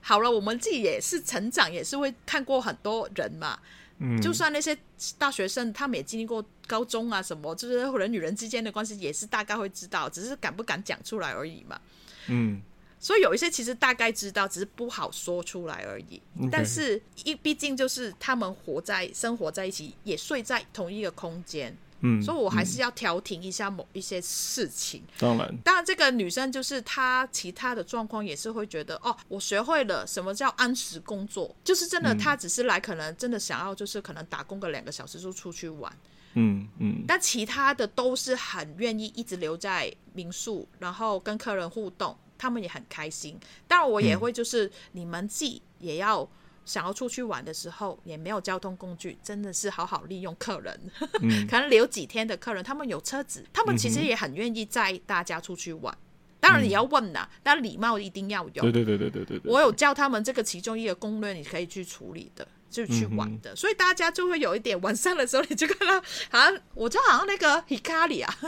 好了，我们自己也是成长，也是会看过很多人嘛。嗯，就算那些大学生，他们也经历过高中啊什么，就是人与人之间的关系，也是大概会知道，只是敢不敢讲出来而已嘛。嗯。所以有一些其实大概知道，只是不好说出来而已。但是，一毕竟就是他们活在生活在一起，也睡在同一个空间。嗯，所以我还是要调停一下某一些事情。当然，当然，这个女生就是她其他的状况也是会觉得哦，我学会了什么叫按时工作，就是真的，她只是来可能真的想要就是可能打工个两个小时就出去玩。嗯嗯，但其他的都是很愿意一直留在民宿，然后跟客人互动。他们也很开心，当然我也会，就是你们自己也要想要出去玩的时候，也没有交通工具，真的是好好利用客人，嗯、可能留几天的客人，他们有车子，他们其实也很愿意载大家出去玩。当然你要问呐，但礼貌一定要有。对对对对对对，我有教他们这个其中一个攻略，你可以去处理的，就去玩的，嗯、所以大家就会有一点晚上的时候，你就看到好像我就好像那个 Hikari 啊。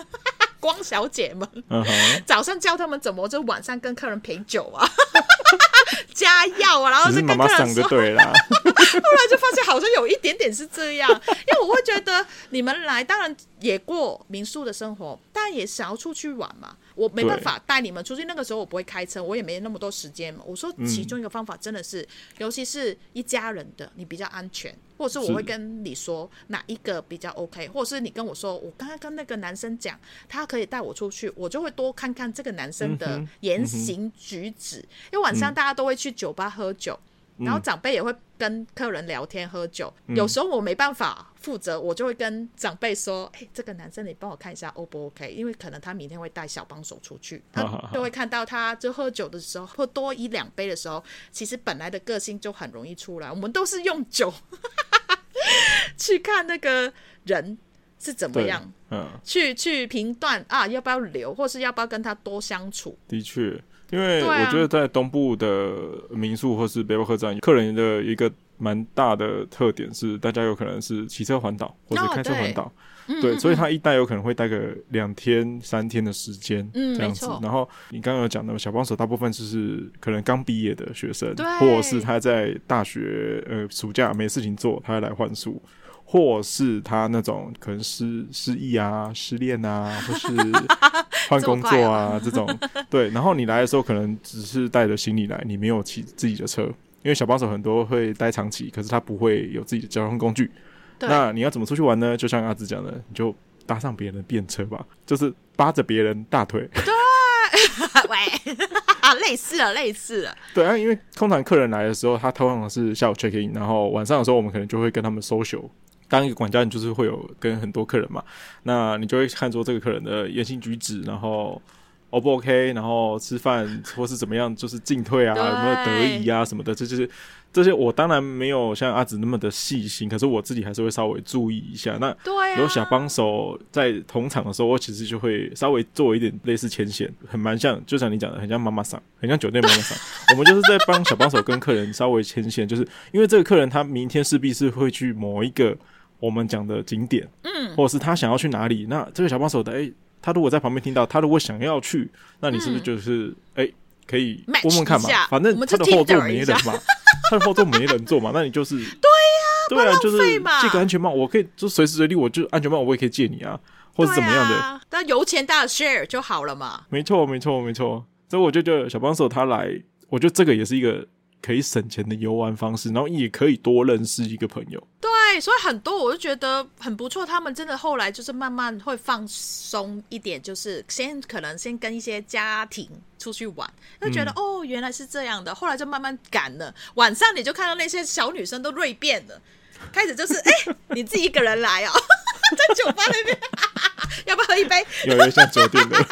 光小姐们，uh huh. 早上教他们怎么，就晚上跟客人陪酒啊，加药啊，然后是跟客人说，对啦 后来就发现好像有一点点是这样，因为我会觉得你们来，当然也过民宿的生活，但也想要出去玩嘛。我没办法带你们出去，那个时候我不会开车，我也没那么多时间嘛。我说其中一个方法真的是，嗯、尤其是一家人的，你比较安全，或者是我会跟你说哪一个比较 OK，或者是你跟我说，我刚刚跟那个男生讲，他可以带我出去，我就会多看看这个男生的言行举止，嗯嗯、因为晚上大家都会去酒吧喝酒。然后长辈也会跟客人聊天喝酒，嗯、有时候我没办法负责，我就会跟长辈说：“哎，这个男生你帮我看一下 O 不 OK？因为可能他明天会带小帮手出去，他就会看到他就喝酒的时候，喝多一两杯的时候，其实本来的个性就很容易出来。我们都是用酒 去看那个人是怎么样，嗯，去去评断啊，要不要留，或是要不要跟他多相处。的确。因为我觉得在东部的民宿或是背包客栈，客人的一个蛮大的特点是，大家有可能是骑车环岛或者开车环岛，哦、对，对，所以他一待有可能会待个两天三天的时间，这样子。嗯、然后你刚刚有讲的小帮手，大部分就是可能刚毕业的学生，对。或者是他在大学呃暑假没事情做，他会来换宿。或是他那种可能失失忆啊、失恋啊，或是 换工作啊这，这种，对。然后你来的时候，可能只是带着行李来，你没有骑自己的车，因为小帮手很多会待长期，可是他不会有自己的交通工具。对那你要怎么出去玩呢？就像阿志讲的，你就搭上别人的便车吧，就是扒着别人大腿。对，喂，类似了，类似了。对啊，因为通常客人来的时候，他通常是下午 check in，然后晚上的时候，我们可能就会跟他们 social。当一个管家，你就是会有跟很多客人嘛，那你就会看出这个客人的言行举止，然后 O 不 OK，然后吃饭或是怎么样，就是进退啊，有没有得宜啊什么的，这就是这些。我当然没有像阿紫那么的细心，可是我自己还是会稍微注意一下。那有小帮手在同场的时候，我其实就会稍微做一点类似牵线，很蛮像，就像你讲的，很像妈妈桑，很像酒店妈妈桑。我们就是在帮小帮手跟客人稍微牵线，就是因为这个客人他明天势必是会去某一个。我们讲的景点，嗯，或者是他想要去哪里？那这个小帮手的，哎，他如果在旁边听到，他如果想要去，那你是不是就是，哎、嗯，可以问问看嘛？反正他的后座没人嘛，他的后座没人坐嘛，那你就是，对呀、啊，对啊，就是借个安全帽，我可以就随时随地，我就安全帽我也可以借你啊，或者怎么样的，那、啊、油钱大家 share 就好了嘛。没错，没错，没错。所以我就觉得小帮手他来，我觉得这个也是一个可以省钱的游玩方式，然后也可以多认识一个朋友。对，所以很多我就觉得很不错。他们真的后来就是慢慢会放松一点，就是先可能先跟一些家庭出去玩，就觉得、嗯、哦原来是这样的。后来就慢慢赶了，晚上你就看到那些小女生都锐变了，开始就是哎、欸、你自己一个人来哦，在酒吧那边。要不要喝一杯？有点像酒店的。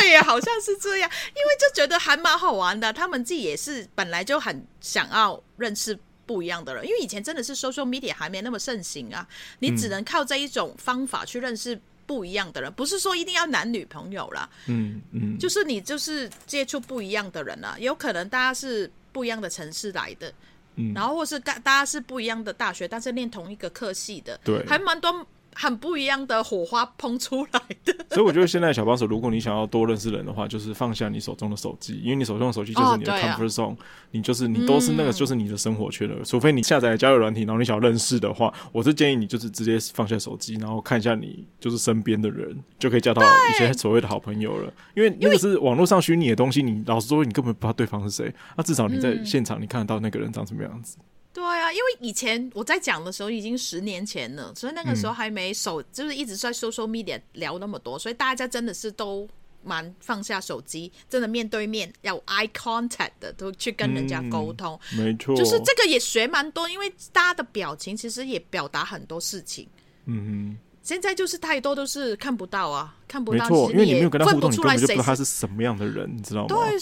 对呀，好像是这样，因为就觉得还蛮好玩的。他们自己也是本来就很想要认识不一样的人，因为以前真的是 social media 还没那么盛行啊，你只能靠这一种方法去认识不一样的人，不是说一定要男女朋友啦。嗯嗯，就是你就是接触不一样的人啊，有可能大家是不一样的城市来的，嗯，然后或是大大家是不一样的大学，但是念同一个科系的，对，还蛮多。很不一样的火花喷出来的，所以我觉得现在小帮手，如果你想要多认识人的话，就是放下你手中的手机，因为你手中的手机就是你的 comfort zone，、哦啊、你就是你都是那个就是你的生活圈了。嗯、除非你下载交友软体，然后你想要认识的话，我是建议你就是直接放下手机，然后看一下你就是身边的人，就可以交到一些所谓的好朋友了。因为那个是网络上虚拟的东西，你老实说你根本不知道对方是谁，那至少你在现场你看得到那个人长什么样子。对啊，因为以前我在讲的时候已经十年前了，所以那个时候还没手，嗯、就是一直在 social media 聊那么多，所以大家真的是都蛮放下手机，真的面对面要 eye contact 的，都去跟人家沟通。嗯、没错，就是这个也学蛮多，因为大家的表情其实也表达很多事情。嗯哼，现在就是太多都是看不到啊，看不到，没错，因为你没有跟他互动，你根本就不知道他是什么样的人，你知道吗？对。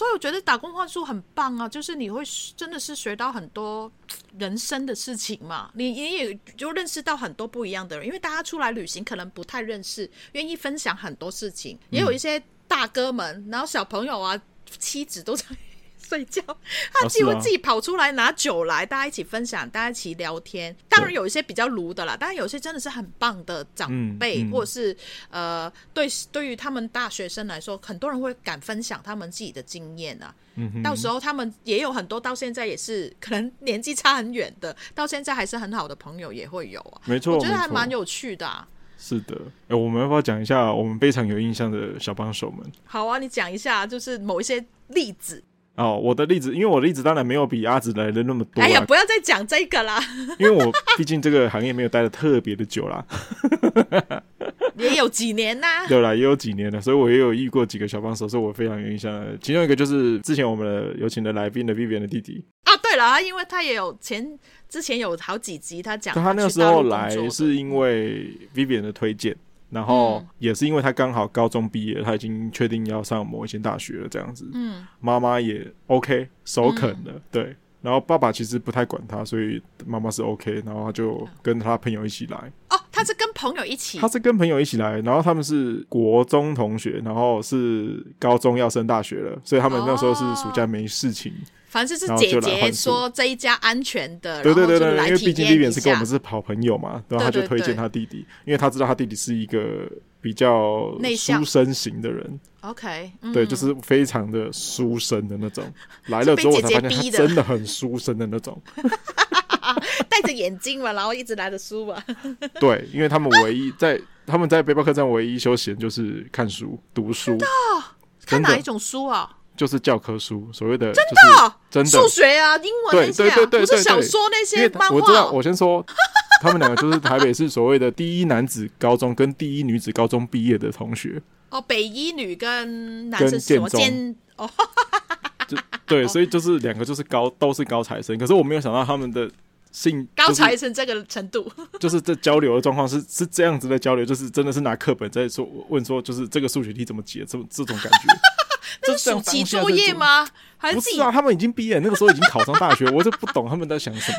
所以我觉得打工换宿很棒啊，就是你会真的是学到很多人生的事情嘛，你你也就认识到很多不一样的人，因为大家出来旅行可能不太认识，愿意分享很多事情，也有一些大哥们，然后小朋友啊，妻子都在。睡觉，他几乎自己跑出来拿酒来，大家一起分享，大家一起聊天。当然有一些比较卢的啦，当然有些真的是很棒的长辈，嗯嗯、或者是呃，对，对于他们大学生来说，很多人会敢分享他们自己的经验啊。嗯、哼到时候他们也有很多，到现在也是可能年纪差很远的，到现在还是很好的朋友也会有啊。没错，我觉得还蛮有趣的、啊。是的，哎，我们要不要讲一下我们非常有印象的小帮手们？好啊，你讲一下，就是某一些例子。哦，我的例子，因为我的例子当然没有比阿紫来的那么多。哎呀，不要再讲这个啦！因为我毕竟这个行业没有待的特别的久啦，也有几年呐、啊。对啦，也有几年了，所以我也有遇过几个小帮手，是我非常有印象的。其中一个就是之前我们的有请的来宾的 Vivian 的弟弟。啊，对了，因为他也有前之前有好几集他讲他，他那个时候来是因为 Vivian 的推荐。然后也是因为他刚好高中毕业，他已经确定要上某一间大学了，这样子。嗯，妈妈也 OK，首肯了，嗯、对。然后爸爸其实不太管他，所以妈妈是 OK，然后他就跟他朋友一起来。哦，他是跟朋友一起？他是跟朋友一起来，然后他们是国中同学，然后是高中要升大学了，所以他们那时候是暑假没事情。哦反正是姐姐说这一家安全的，对对对对，因为毕竟 Vivian 是跟我们是好朋友嘛，然后他就推荐他弟弟，因为他知道他弟弟是一个比较书生型的人。OK，对，就是非常的书生的那种。来了之后我才发现他真的很书生的那种，戴着眼镜嘛，然后一直拿着书嘛。对，因为他们唯一在他们在背包客栈唯一休闲就是看书读书。看哪一种书啊？就是教科书，所谓的真的？真的。数学啊，英文那些啊，不是小说那些漫画。我知道，我先说，他们两个就是台北市所谓的第一男子高中跟第一女子高中毕业的同学。哦，北一女跟男生什么建哦，就对，所以就是两个就是高都是高材生，可是我没有想到他们的性高材生这个程度，就是这交流的状况是是这样子的交流，就是真的是拿课本在说问说，就是这个数学题怎么解，这这种感觉。这是暑期作业吗？还是不是啊？他们已经毕业，那个时候已经考上大学，我就不懂他们在想什么。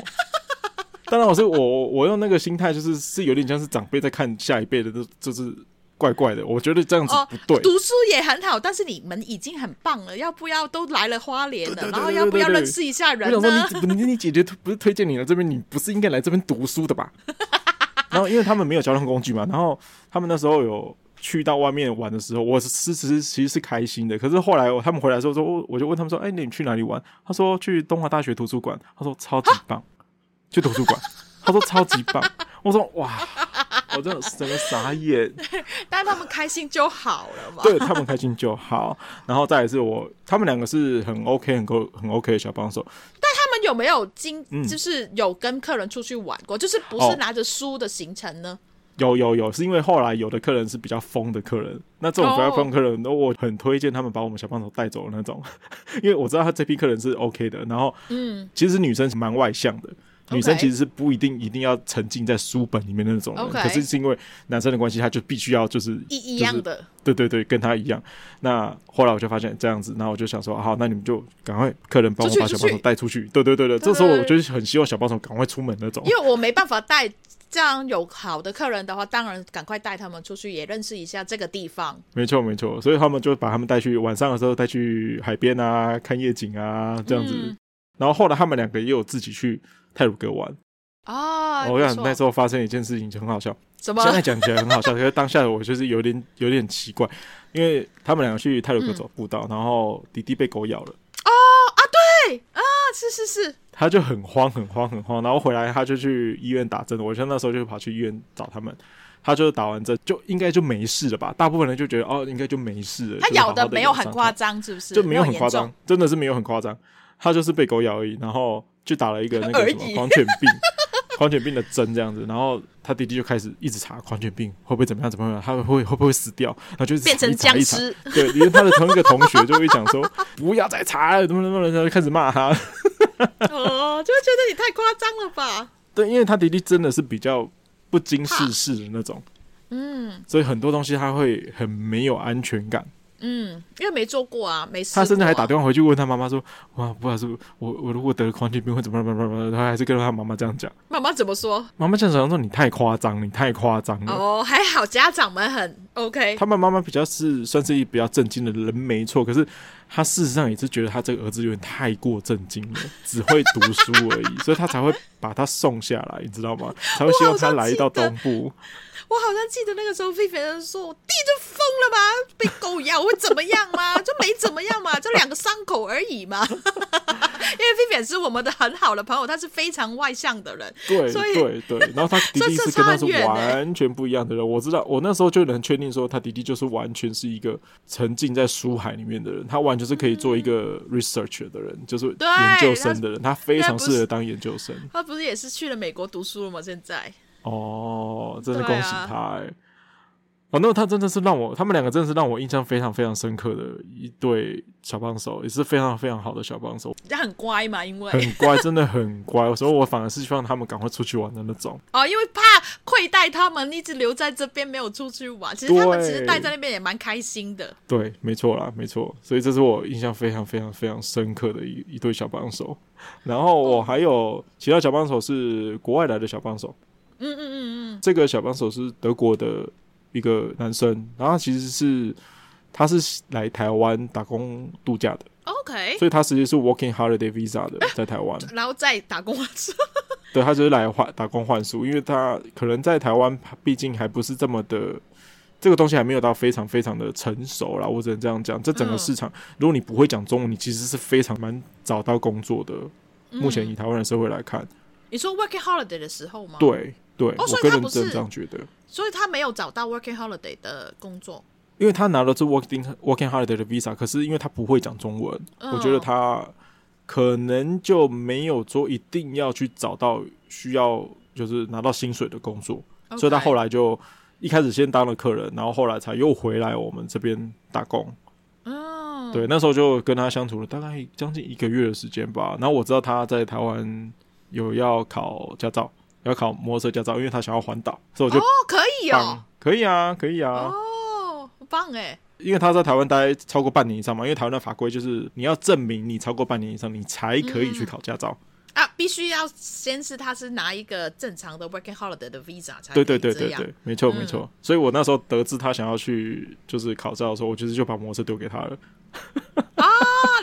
当然，我是我我用那个心态，就是是有点像是长辈在看下一辈的，都就是怪怪的。我觉得这样子不对。读书也很好，但是你们已经很棒了，要不要都来了花莲了？然后要不要认识一下人呢？你你你姐姐不是推荐你来这边，你不是应该来这边读书的吧？然后因为他们没有交通工具嘛，然后他们那时候有。去到外面玩的时候，我是其实其实是开心的。可是后来他们回来的时候，说我就问他们说：“哎、欸，你去哪里玩？”他说：“去东华大学图书馆。”他说：“超级棒，去图书馆。”他说：“超级棒。”我说：“哇，我真的整个傻眼。但他们开心就好了嘛。对，他们开心就好，然后再来是我，他们两个是很 OK、很够、很 OK 的小帮手。但他们有没有经，就是有跟客人出去玩过？嗯、就是不是拿着书的行程呢？有有有，是因为后来有的客人是比较疯的客人，那这种比较疯的客人，那我很推荐他们把我们小帮手带走的那种，因为我知道他这批客人是 OK 的。然后，嗯，其实女生是蛮外向的，女生其实是不一定一定要沉浸在书本里面的那种人，可是是因为男生的关系，他就必须要就是一一样的，对对对，跟他一样。那后来我就发现这样子，然后我就想说，好，那你们就赶快客人帮我把小帮手带出去。对对对对，这时候我就很希望小帮手赶快出门那种，因为我没办法带。这样有好的客人的话，当然赶快带他们出去，也认识一下这个地方。没错，没错，所以他们就把他们带去晚上的时候带去海边啊，看夜景啊，这样子。嗯、然后后来他们两个也有自己去泰鲁阁玩。哦，我想那时候发生一件事情就很好笑。什么？现在讲起来很好笑，可是当下的我就是有点有点奇怪，因为他们两个去泰鲁阁走步道，嗯、然后弟弟被狗咬了。对啊，是是是。他就很慌很慌很慌，然后回来他就去医院打针。我像那时候就跑去医院找他们，他就打完针就应该就没事了吧？大部分人就觉得哦，应该就没事了。他咬的没有很夸张，是不是？就没有很夸张，真的是没有很夸张。他就是被狗咬而已，然后就打了一个那个什么狂犬病。狂犬病的针这样子，然后他弟弟就开始一直查狂犬病会不会怎么样怎么样，他会会会不会死掉，然后就变成僵尸。对，因为他的同一个同学就会讲说 不要再查了，怎么怎么，然后就开始骂他。哦，就会觉得你太夸张了吧？对，因为他弟弟真的是比较不经世事的那种，嗯，所以很多东西他会很没有安全感。嗯，因为没做过啊，没事、啊。他甚至还打电话回去问他妈妈说：“哇，不好意思，我我如果得了狂犬病会怎么样？”他还是跟他妈妈这样讲。妈妈怎么说？妈妈这样说：“你太夸张，你太夸张了。”哦，还好家长们很 OK。他们妈妈比较是算是一比较正经的人，没错。可是他事实上也是觉得他这个儿子有点太过震惊了，只会读书而已，所以他才会把他送下来，你知道吗？才会希望他来到东部。我好像记得那个时候，Vivian 说：“我弟就疯了吗？被狗咬会怎么样吗？就没怎么样嘛，就两个伤口而已嘛。”因为 Vivian 是我们的很好的朋友，他是非常外向的人，对，所以对对。然后他弟弟是跟他是完全不一样的人。我知道，我那时候就能确定说，他弟弟就是完全是一个沉浸在书海里面的人，他完全是可以做一个 research 的人，嗯、就是研究生的人，他，他非常适合当研究生。他不是也是去了美国读书了吗？现在。哦，真的恭喜他哎！哦，那他真的是让我，他们两个真的是让我印象非常非常深刻的一对小帮手，也是非常非常好的小帮手。他很乖嘛，因为很乖，真的很乖。所以我反而是希望他们赶快出去玩的那种。哦，因为怕亏待他们，一直留在这边没有出去玩。其实他们其实待在那边也蛮开心的。对，没错啦，没错。所以这是我印象非常非常非常深刻的一一对小帮手。然后我还有其他小帮手是国外来的小帮手。嗯嗯嗯嗯，这个小帮手是德国的一个男生，然后其实是他是来台湾打工度假的，OK，所以他实际是 Working Holiday Visa 的，在台湾，然后再打工换宿，对，他就是来换打工换宿，因为他可能在台湾，毕竟还不是这么的，这个东西还没有到非常非常的成熟啦，我只能这样讲。这整个市场，嗯、如果你不会讲中文，你其实是非常难找到工作的。目前以台湾的社会来看，你说 Working Holiday 的时候吗？对。对，哦，所以他不是这样觉得，所以他没有找到 working holiday 的工作，因为他拿了这 working working holiday 的 visa，可是因为他不会讲中文，嗯、我觉得他可能就没有说一定要去找到需要就是拿到薪水的工作.所以他后来就一开始先当了客人，然后后来才又回来我们这边打工。嗯，对，那时候就跟他相处了大概将近一个月的时间吧，然后我知道他在台湾有要考驾照。要考摩托车驾照，因为他想要环岛，所以我就哦，可以哦，可以啊，可以啊，哦，很棒哎！因为他在台湾待超过半年以上嘛，因为台湾的法规就是你要证明你超过半年以上，你才可以去考驾照、嗯、啊，必须要先是他是拿一个正常的 working holiday 的 visa 才对对对对对，没错没错。所以我那时候得知他想要去就是考照的时候，我其实就把摩托车丢给他了。啊，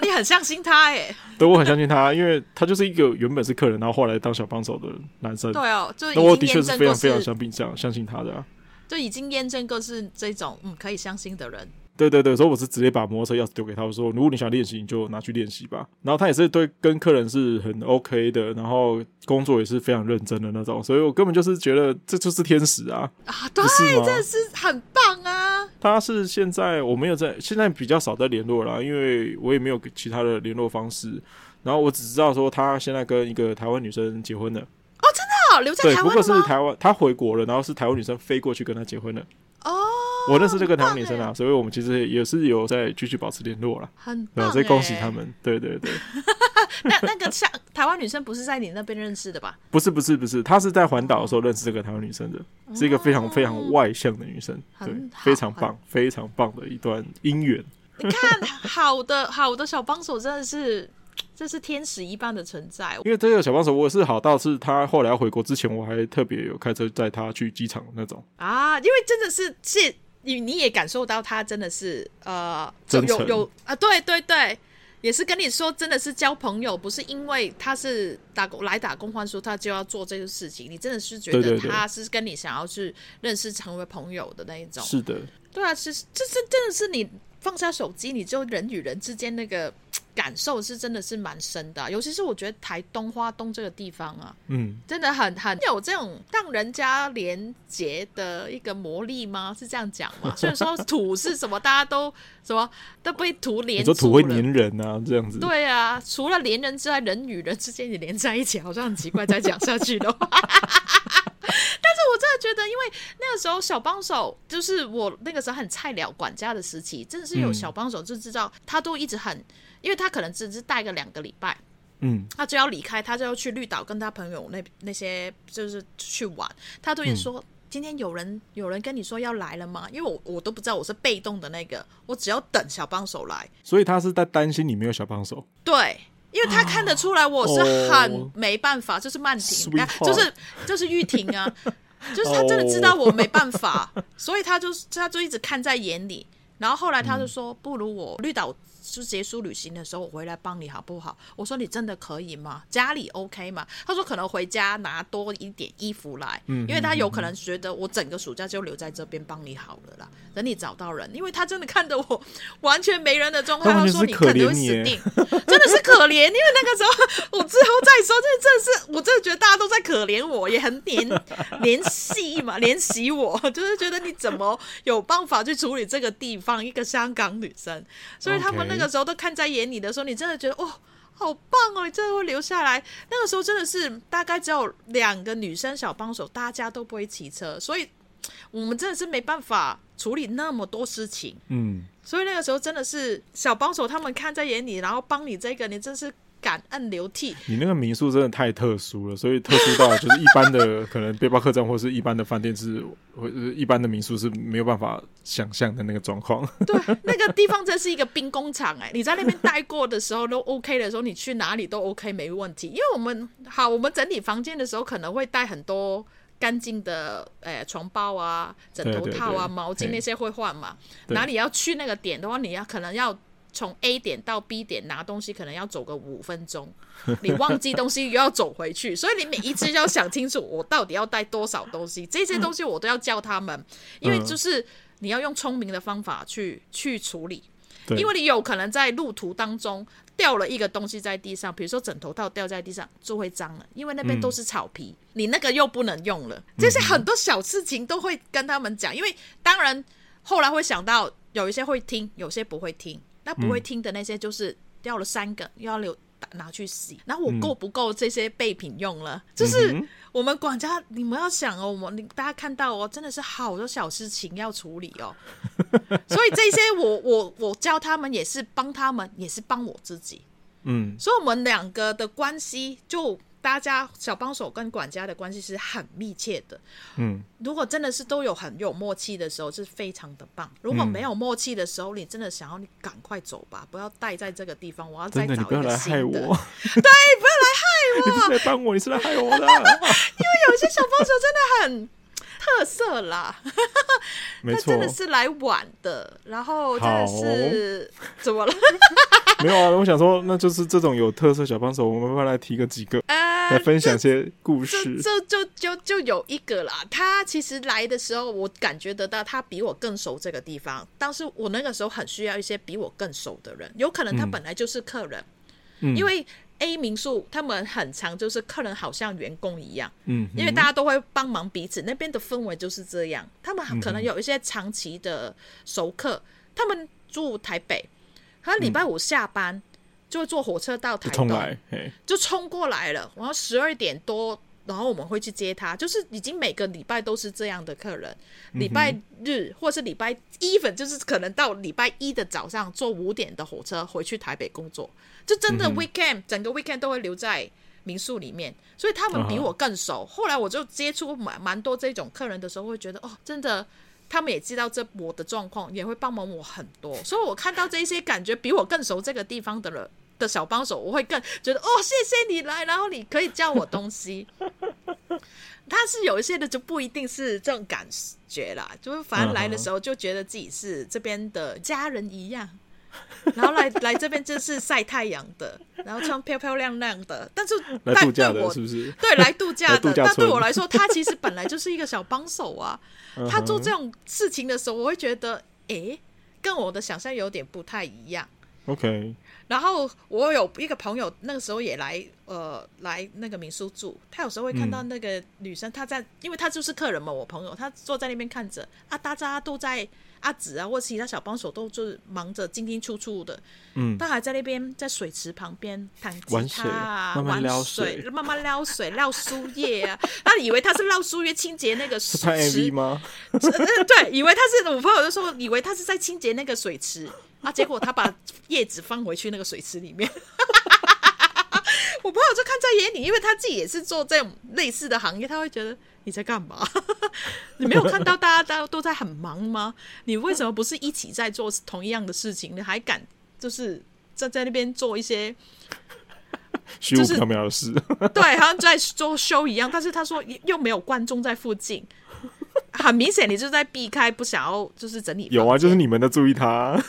你很相信他哎？对，我很相信他，因为他就是一个原本是客人，然后后来当小帮手的男生。对哦，就那我的确是非常非常相信这样相信他的，啊，就已经验证过是这种嗯可以相信的人。对对对，所以我是直接把摩托车钥匙丢给他，我说如果你想练习，你就拿去练习吧。然后他也是对跟客人是很 OK 的，然后工作也是非常认真的那种，所以我根本就是觉得这就是天使啊！啊，对，这是很棒啊！他是现在我没有在，现在比较少在联络了，因为我也没有其他的联络方式。然后我只知道说他现在跟一个台湾女生结婚了。哦，真的哦，留在台湾吗？对，不过是台湾，他回国了，然后是台湾女生飞过去跟他结婚了。哦，我认识这个台湾女生啊，所以我们其实也是有在继续保持联络了。很棒，所以恭喜他们。对对对。那那个像台湾女生不是在你那边认识的吧？不是不是不是，她是在环岛的时候认识这个台湾女生的，是一个非常非常外向的女生，对，非常棒非常棒的一段姻缘。你看，好的好的小帮手真的是。这是天使一般的存在，因为这个小帮手我是好到是他后来要回国之前，我还特别有开车载他去机场那种啊，因为真的是是，你你也感受到他真的是呃，有有有啊，对对对，也是跟你说真的是交朋友，不是因为他是打工来打工换书，他就要做这个事情，你真的是觉得他是跟你想要去认识成为朋友的那一种，是的，对啊，其实这是真的是你放下手机，你就人与人之间那个。感受是真的是蛮深的，尤其是我觉得台东花东这个地方啊，嗯，真的很很有这种让人家连结的一个魔力吗？是这样讲吗？所以说土是什么，大家都什么都被土连，你说土会黏人啊，这样子。对啊，除了连人之外，人与人之间也连在一起，好像很奇怪。再讲下去的话，但是我真的觉得，因为那个时候小帮手就是我那个时候很菜鸟管家的时期，真的是有小帮手就知道他都一直很。因为他可能只是带个两个礼拜，嗯，他就要离开，他就要去绿岛跟他朋友那那些就是去玩。他都会说：“嗯、今天有人有人跟你说要来了吗？”因为我我都不知道，我是被动的那个，我只要等小帮手来。所以他是在担心你没有小帮手。对，因为他看得出来我是很没办法，啊、就是曼婷，哦、就是就是玉婷啊，就是他真的知道我没办法，哦、所以他就他就一直看在眼里。然后后来他就说：“嗯、不如我绿岛。”就结束旅行的时候，我回来帮你好不好？我说你真的可以吗？家里 OK 吗？他说可能回家拿多一点衣服来，嗯，因为他有可能觉得我整个暑假就留在这边帮你好了啦。等你找到人，因为他真的看着我 完全没人的状态，他说你可能会死定，真的是可怜。因为那个时候我之后再说，这真的是我真的觉得大家都在可怜我，也很怜怜惜嘛，怜惜我，就是觉得你怎么有办法去处理这个地方？一个香港女生，所以他们。那个时候都看在眼里的时候，你真的觉得哦，好棒哦，你真的会留下来。那个时候真的是大概只有两个女生小帮手，大家都不会骑车，所以我们真的是没办法处理那么多事情。嗯，所以那个时候真的是小帮手，他们看在眼里，然后帮你这个，你真是。感恩流涕，你那个民宿真的太特殊了，所以特殊到就是一般的可能背包客栈或是一般的饭店是，或一般的民宿是没有办法想象的那个状况。对，那个地方真是一个兵工厂哎！你在那边待过的时候都 OK 的时候，你去哪里都 OK 没问题。因为我们好，我们整理房间的时候可能会带很多干净的诶、欸、床包啊、枕头套啊、对对对毛巾那些会换嘛。哪里要去那个点的话，你要可能要。从 A 点到 B 点拿东西，可能要走个五分钟。你忘记东西又要走回去，所以你每一次要想清楚，我到底要带多少东西。这些东西我都要教他们，因为就是你要用聪明的方法去去处理。因为你有可能在路途当中掉了一个东西在地上，比如说枕头套掉在地上就会脏了，因为那边都是草皮，你那个又不能用了。这些很多小事情都会跟他们讲，因为当然后来会想到有一些会听，有些不会听。他不会听的那些，就是掉了三个，又要留拿去洗。然后我够不够这些备品用了？嗯、就是我们管家，你们要想哦，我们你大家看到哦，真的是好多小事情要处理哦。所以这些我我我教他们也是帮他们，也是帮我自己。嗯，所以我们两个的关系就。大家小帮手跟管家的关系是很密切的，嗯，如果真的是都有很有默契的时候，是非常的棒。如果没有默契的时候，你真的想要你赶快走吧，不要待在这个地方，我要再找一个新的。你不要来害我，对，不要来害我，你不是来帮我，你是来害我的。因为有些小帮手真的很。特色啦，没错，真的是来晚的，然后真的是怎么了？没有啊，我想说，那就是这种有特色小帮手，我们慢慢来提个几个，呃、来分享一些故事。这就就就就有一个啦，他其实来的时候，我感觉得到他比我更熟这个地方，但是我那个时候很需要一些比我更熟的人，有可能他本来就是客人，嗯、因为。A 民宿他们很常，就是客人好像员工一样，嗯，因为大家都会帮忙彼此，那边的氛围就是这样。他们可能有一些长期的熟客，他们住台北，他礼拜五下班就会坐火车到台东，就冲过来了。然后十二点多，然后我们会去接他，就是已经每个礼拜都是这样的客人。礼拜日或是礼拜一粉，就是可能到礼拜一的早上坐五点的火车回去台北工作。就真的 weekend、嗯、整个 weekend 都会留在民宿里面，所以他们比我更熟。后来我就接触蛮蛮多这种客人的时候，会觉得哦，真的，他们也知道这我的状况，也会帮忙我很多。所以我看到这些感觉比我更熟这个地方的人的小帮手，我会更觉得哦，谢谢你来，然后你可以教我东西。他是有一些的就不一定是这种感觉啦，就是反正来的时候就觉得自己是这边的家人一样。然后来来这边就是晒太阳的，然后穿漂漂亮亮的，但是来度假的是不是？对，来度假的。但对我来说，他其实本来就是一个小帮手啊。他做这种事情的时候，我会觉得，哎，跟我的想象有点不太一样。OK。然后我有一个朋友，那个时候也来，呃，来那个民宿住。他有时候会看到那个女生，她在，因为她就是客人嘛，我朋友，她坐在那边看着啊，大家都在。阿紫啊，或其他小帮手都就是忙着进进出出的，嗯，他还在那边在水池旁边弹吉他啊，玩水，慢慢撩水，慢慢撩水，撩树叶啊，他以为他是撩树叶清洁那个水池，吗？对，以为他是我朋友就说，以为他是在清洁那个水池。啊，结果他把叶子放回去那个水池里面。我朋友就看在眼里，因为他自己也是做这种类似的行业，他会觉得你在干嘛？你没有看到大家大家都在很忙吗？你为什么不是一起在做同一样的事情？你还敢就是在在那边做一些 虚无缥缈的事？对，好像在做 show 一样。但是他说又没有观众在附近。很明显，你就在避开，不想要就是整理。有啊，就是你们的注意他、啊。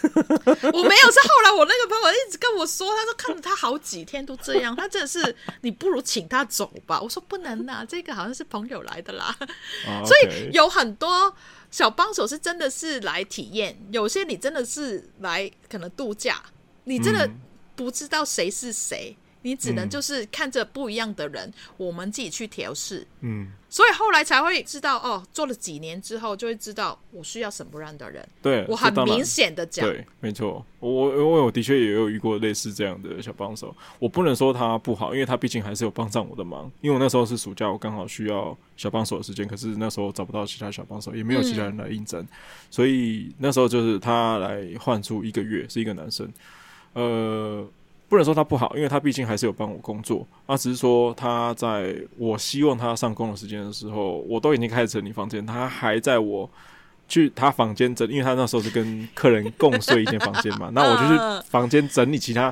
我没有，是后来我那个朋友一直跟我说，他说看着他好几天都这样，他真的是你不如请他走吧。我说不能呐、啊，这个好像是朋友来的啦。所以有很多小帮手是真的是来体验，有些你真的是来可能度假，你真的不知道谁是谁。嗯你只能就是看着不一样的人，嗯、我们自己去调试。嗯，所以后来才会知道哦，做了几年之后就会知道我需要什么样的人。对，我很明显的讲，对，没错。我因为我的确也有遇过类似这样的小帮手。我不能说他不好，因为他毕竟还是有帮上我的忙。因为我那时候是暑假，我刚好需要小帮手的时间，可是那时候找不到其他小帮手，也没有其他人来应征，嗯、所以那时候就是他来换出一个月，是一个男生。呃。不能说他不好，因为他毕竟还是有帮我工作。啊只是说他在我希望他上工的时间的时候，我都已经开始整理房间，他还在我去他房间整，因为他那时候是跟客人共睡一间房间嘛。那我就去房间整理其他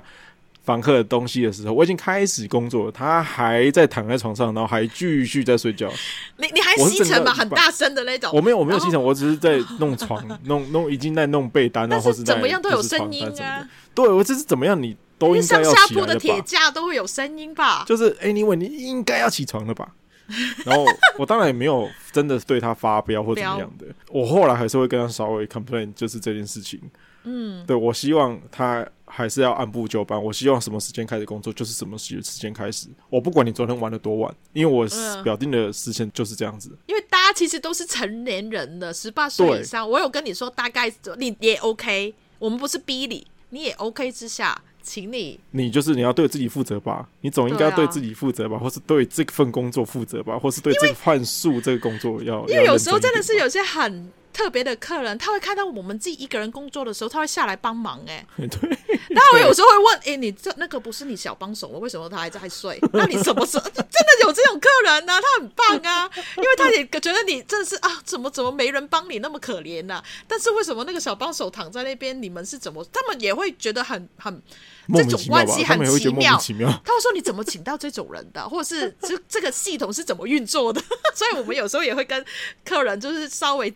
房客的东西的时候，我已经开始工作了，他还在躺在床上，然后还继续在睡觉。你你还吸尘吗？很大声的那种？我没有，我没有吸尘，我只是在弄床，弄弄已经在弄被单啊，或是怎么样都有声音啊。对，我这是怎么样你？都应该要起来了吧？上下铺的铁架都会有声音吧？就是，anyway，你应该要起床了吧？然后我当然也没有真的对他发飙或怎么样的，我后来还是会跟他稍微 complain，就是这件事情。嗯，对，我希望他还是要按部就班。我希望什么时间开始工作就是什么时时间开始。我不管你昨天玩的多晚，因为我表定的时间就是这样子。因为大家其实都是成年人了，十八岁以上，我有跟你说大概你也 OK，我们不是逼你，你也 OK 之下。请你，你就是你要对自己负责吧，你总应该对自己负责吧，啊、或是对这份工作负责吧，或是对这个幻术这个工作要。因为有时候真的是有些很。特别的客人，他会看到我们自己一个人工作的时候，他会下来帮忙。哎，对。然后我有时候会问，哎、欸，你这那个不是你小帮手吗？为什么他还在睡？那你什么时候真的有这种客人呢、啊？他很棒啊，因为他也觉得你真的是啊，怎么怎么没人帮你那么可怜呢、啊？但是为什么那个小帮手躺在那边，你们是怎么？他们也会觉得很很这种关系很奇妙。奇妙他会说：“你怎么请到这种人的？或者是这这个系统是怎么运作的？” 所以，我们有时候也会跟客人就是稍微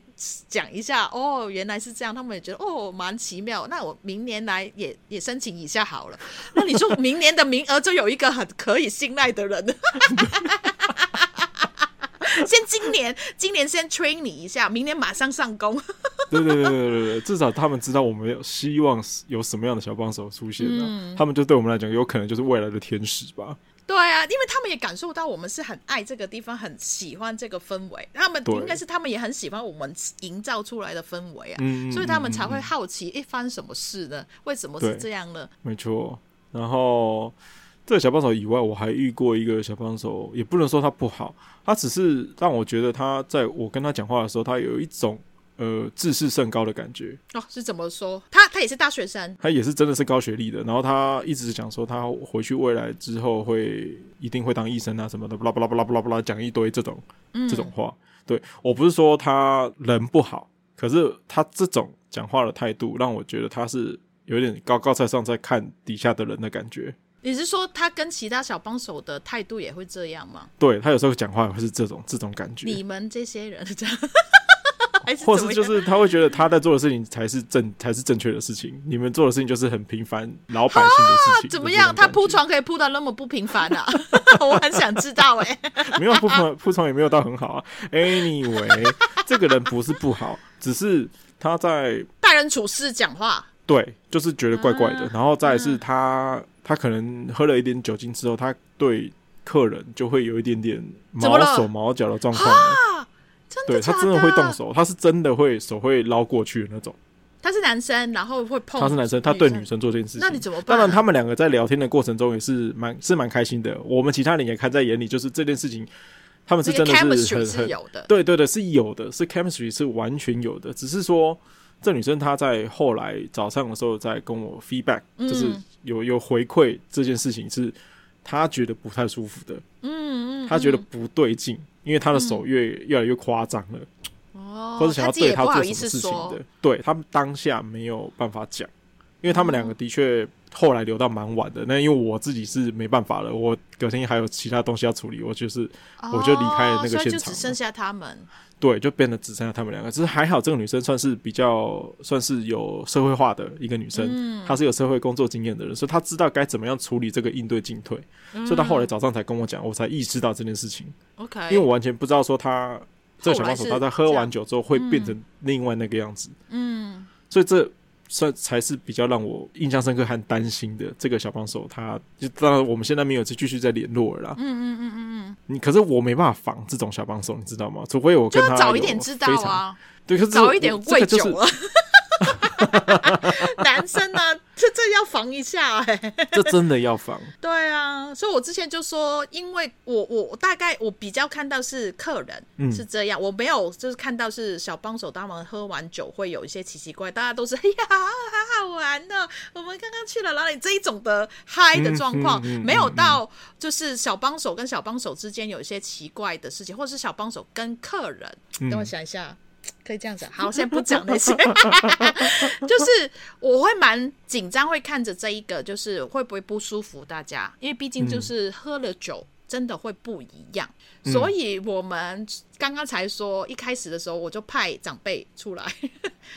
讲一下：“哦，原来是这样。”他们也觉得：“哦，蛮奇妙。”那我明年来也也申请一下好了。那你说明年的名额就有一个很可以信赖的人。先今年，今年先 train 你一下，明年马上上工。对对对对对对，至少他们知道我们有希望有什么样的小帮手出现，嗯、他们就对我们来讲，有可能就是未来的天使吧。对啊，因为他们也感受到我们是很爱这个地方，很喜欢这个氛围。他们应该是他们也很喜欢我们营造出来的氛围啊，嗯、所以他们才会好奇，一发生什么事呢？为什么是这样呢？没错，然后。这个小帮手以外，我还遇过一个小帮手，也不能说他不好，他只是让我觉得他在我跟他讲话的时候，他有一种呃自视甚高的感觉。哦，是怎么说？他他也是大学生，他也是真的是高学历的。然后他一直讲说，他回去未来之后会一定会当医生啊什么的，巴拉巴拉巴拉巴拉巴拉讲一堆这种、嗯、这种话。对，我不是说他人不好，可是他这种讲话的态度让我觉得他是有点高高在上在看底下的人的感觉。你是说他跟其他小帮手的态度也会这样吗？对，他有时候讲话也会是这种这种感觉。你们这些人这样，还是或是就是他会觉得他在做的事情才是正才是正确的事情，你们做的事情就是很平凡老百姓的事情。怎么样？他铺床可以铺到那么不平凡啊？我很想知道哎、欸。没有铺床，铺床也没有到很好啊。Anyway，这个人不是不好，只是他在待人处事讲话，对，就是觉得怪怪的。啊、然后再来是他。嗯他可能喝了一点酒精之后，他对客人就会有一点点毛手毛脚的状况。对，他真的会动手，他是真的会手会捞过去的那种。他是男生，然后会碰。他是男生，他对女生做这件事情。那你怎么办？当然，他们两个在聊天的过程中也是蛮是蛮开心的。我们其他人也看在眼里，就是这件事情，他们是真的是很很有的。对对对，是有的，是 chemistry 是完全有的，只是说。这女生她在后来早上的时候在跟我 feedback，嗯、就是有有回馈这件事情是她觉得不太舒服的，嗯嗯，她觉得不对劲，因为她的手越、嗯、越来越夸张了，哦，或者想要对她做什么事情的，对他们当下没有办法讲，因为他们两个的确后来留到蛮晚的，那因为我自己是没办法了，我隔天还有其他东西要处理，我就是我就离开了那个现场，只剩下他们。对，就变得只剩下他们两个。只是还好，这个女生算是比较算是有社会化的一个女生，嗯、她是有社会工作经验的人，所以她知道该怎么样处理这个应对进退。嗯、所以她后来早上才跟我讲，我才意识到这件事情。OK，因为我完全不知道说她这个小帮手她在喝完酒之后会变成另外那个样子。嗯，所以这。算才是比较让我印象深刻和担心的这个小帮手，他就当然我们现在没有再继续再联络了啦。嗯嗯嗯嗯嗯。你可是我没办法防这种小帮手，你知道吗？除非我跟他就早一点知道啊，对，可是早一点喂酒了。男生呢、啊，这这要防一下哎、欸，这真的要防。对啊，所以我之前就说，因为我我大概我比较看到是客人是这样，嗯、我没有就是看到是小帮手他们喝完酒会有一些奇奇怪，大家都是哎呀，好好玩呢。我们刚刚去了哪里？这一种的嗨的状况，嗯嗯嗯、没有到就是小帮手跟小帮手之间有一些奇怪的事情，或者是小帮手跟客人。嗯、等我想一下。可以这样子，好，我先不讲那些，就是我会蛮紧张，会看着这一个，就是会不会不舒服大家，因为毕竟就是喝了酒，真的会不一样。嗯、所以我们刚刚才说，一开始的时候我就派长辈出来，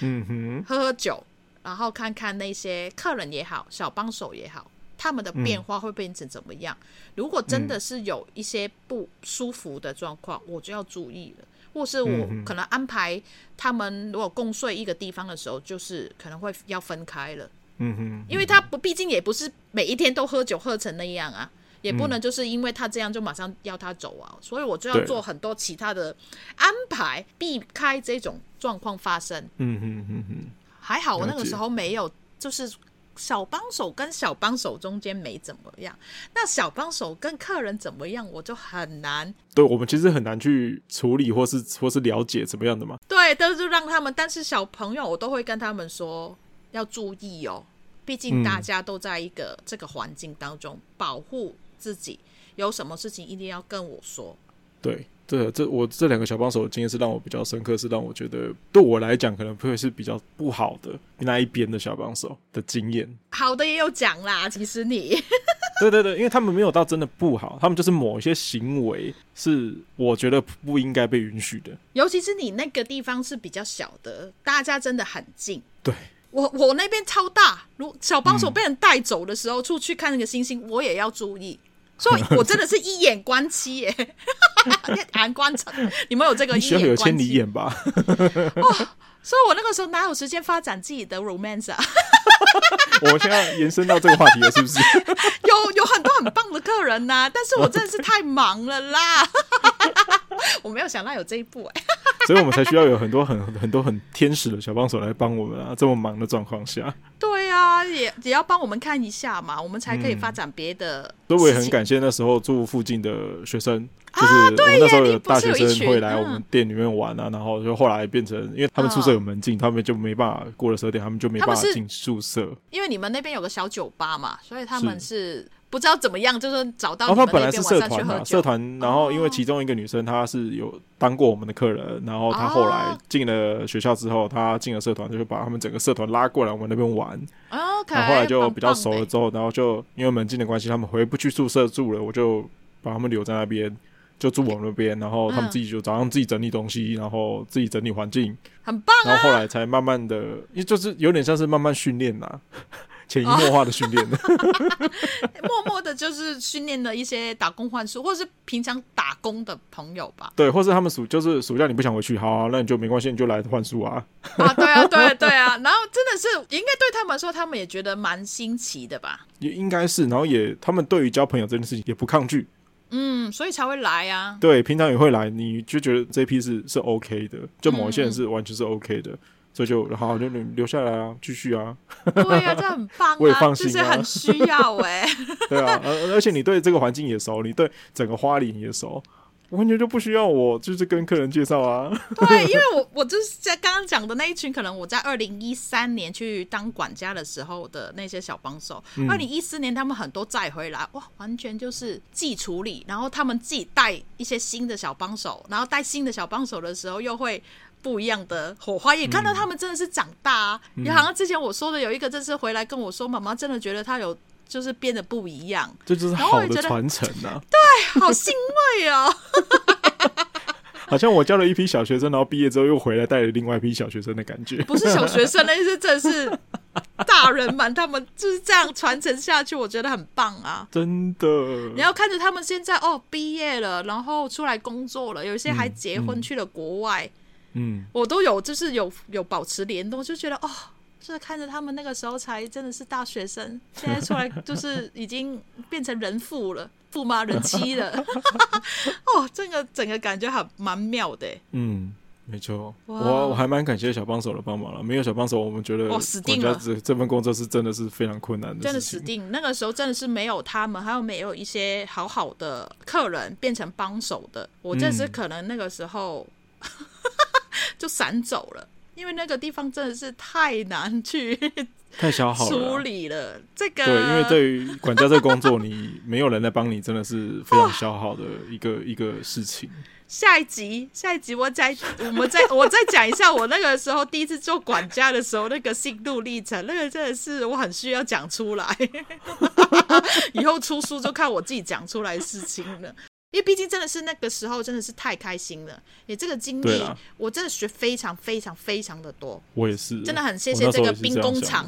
嗯哼，喝 喝酒，然后看看那些客人也好，小帮手也好，他们的变化会变成怎么样。嗯、如果真的是有一些不舒服的状况，我就要注意了。或是我可能安排他们如果共睡一个地方的时候，就是可能会要分开了。嗯哼，因为他不，毕竟也不是每一天都喝酒喝成那样啊，也不能就是因为他这样就马上要他走啊，所以我就要做很多其他的安排，避开这种状况发生。嗯哼哼哼，还好我那个时候没有，就是。小帮手跟小帮手中间没怎么样，那小帮手跟客人怎么样，我就很难。对，我们其实很难去处理，或是或是了解怎么样的嘛。对，都是让他们。但是小朋友，我都会跟他们说要注意哦，毕竟大家都在一个这个环境当中，嗯、保护自己。有什么事情一定要跟我说。对，对，这我这两个小帮手的经验是让我比较深刻，是让我觉得对我来讲可能会是比较不好的那一边的小帮手的经验。好的也有讲啦，其实你。对对对，因为他们没有到真的不好，他们就是某一些行为是我觉得不应该被允许的。尤其是你那个地方是比较小的，大家真的很近。对，我我那边超大，如小帮手被人带走的时候，嗯、出去看那个星星，我也要注意。所以我真的是一眼观七耶，一眼观察。你们有这个一眼观七？有千里眼吧？哦，所以我那个时候哪有时间发展自己的 romance 啊？我们现在延伸到这个话题了，是不是？有有很多很棒的客人呐、啊，但是我真的是太忙了啦，我没有想到有这一步哎，所以我们才需要有很多很很多很天使的小帮手来帮我们啊，这么忙的状况下。对啊，也也要帮我们看一下嘛，我们才可以发展别的、嗯。所以我也很感谢那时候住附近的学生。就是我们那时候有大学生会来我们店里面玩啊，然后就后来变成，因为他们宿舍有门禁，他们就没办法过了十二点，他们就没办法进宿舍。因为你们那边有个小酒吧嘛，所以他们是不知道怎么样，就是找到。他本来是社团嘛，社团，然后因为其中一个女生她是有当过我们的客人，然后她后来进了学校之后，她进了社团，就把他们整个社团拉过来我们那边玩。OK，然后后来就比较熟了之后，然后就因为门禁的关系，他们回不去宿舍住了，我就把他们留在那边。就住我们那边，然后他们自己就早上自己整理东西，嗯、然后自己整理环境，很棒、啊。然后后来才慢慢的，因为就是有点像是慢慢训练呐，潜移默化的训练，哦、默默的，就是训练了一些打工换宿，或者是平常打工的朋友吧。对，或是他们暑就是暑假你不想回去，好、啊，那你就没关系，你就来换宿啊。啊，对啊，对啊对啊。然后真的是应该对他们说，他们也觉得蛮新奇的吧？也应该是，然后也他们对于交朋友这件事情也不抗拒。嗯，所以才会来啊。对，平常也会来，你就觉得这批是是 OK 的，就某一些人是完全是 OK 的，嗯、所以就好好就留下来啊，继续啊。对啊，这很棒啊，我也放心啊，就是很需要哎、欸。对啊，而而且你对这个环境也熟，你对整个花莲也熟。完全就不需要我，就是跟客人介绍啊。对，因为我我就是在刚刚讲的那一群，可能我在二零一三年去当管家的时候的那些小帮手，二零一四年他们很多再回来，哇，完全就是既处理，然后他们自己带一些新的小帮手，然后带新的小帮手的时候，又会不一样的火花，也看到他们真的是长大啊。也好像之前我说的有一个，这次回来跟我说，妈妈真的觉得他有。就是变得不一样，这就是好的传承啊！对，好欣慰哦。好像我教了一批小学生，然后毕业之后又回来带了另外一批小学生的感觉。不是小学生，那是真的是大人们，他们就是这样传承下去，我觉得很棒啊！真的，你要看着他们现在哦，毕业了，然后出来工作了，有一些还结婚去了国外，嗯，嗯我都有，就是有有保持联动，就觉得哦。就是看着他们那个时候才真的是大学生，现在出来就是已经变成人父了，父妈人妻了。哦，这个整个感觉还蛮妙的。嗯，没错，我我还蛮感谢小帮手的帮忙了。没有小帮手，我们觉得哦死定了。这这份工作是真的是非常困难的，真的死定。那个时候真的是没有他们，还有没有一些好好的客人变成帮手的，我这是可能那个时候、嗯、就闪走了。因为那个地方真的是太难去，太消耗了处理了这个。对，因为对于管家这个工作，你 没有人来帮你，真的是非常消耗的一个一个事情。下一集，下一集我再我们再我再讲一下我那个时候第一次做管家的时候那个心路历程，那个真的是我很需要讲出来。以后出书就看我自己讲出来的事情了。因为毕竟真的是那个时候，真的是太开心了。也这个经历，我真的学非常非常非常的多。我也是，真的很谢谢这个兵工厂，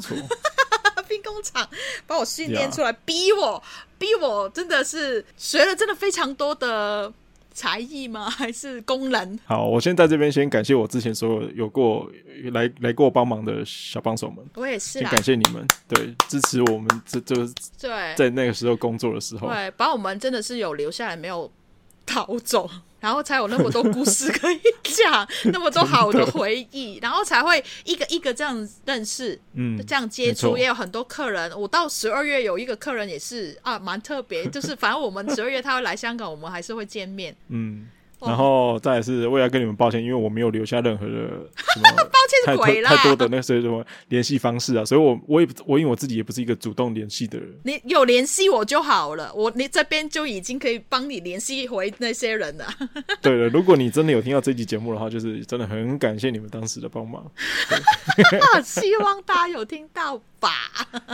兵工厂把我训练出来，逼我逼我，真的是学了真的非常多的才艺吗？还是功能？好，我先在这边先感谢我之前所有有过来来过帮忙的小帮手们。我也是，感谢你们，对支持我们这这对在那个时候工作的时候，对把我们真的是有留下来没有。逃走，然后才有那么多故事可以讲，那么多好的回忆，然后才会一个一个这样认识，嗯，这样接触，也有很多客人。我到十二月有一个客人也是啊，蛮特别，就是反正我们十二月他会来香港，我们还是会见面，嗯，然后再来是，我也要跟你们抱歉，因为我没有留下任何的什么 抱歉是鬼啦太多的那些什么联系方式啊，所以我我也我因为我自己也不是一个主动联系的人。你有联系我就好了，我你这边就已经可以帮你联系回那些人了。对了，如果你真的有听到这期节目的话，就是真的很感谢你们当时的帮忙。希望大家有听到吧。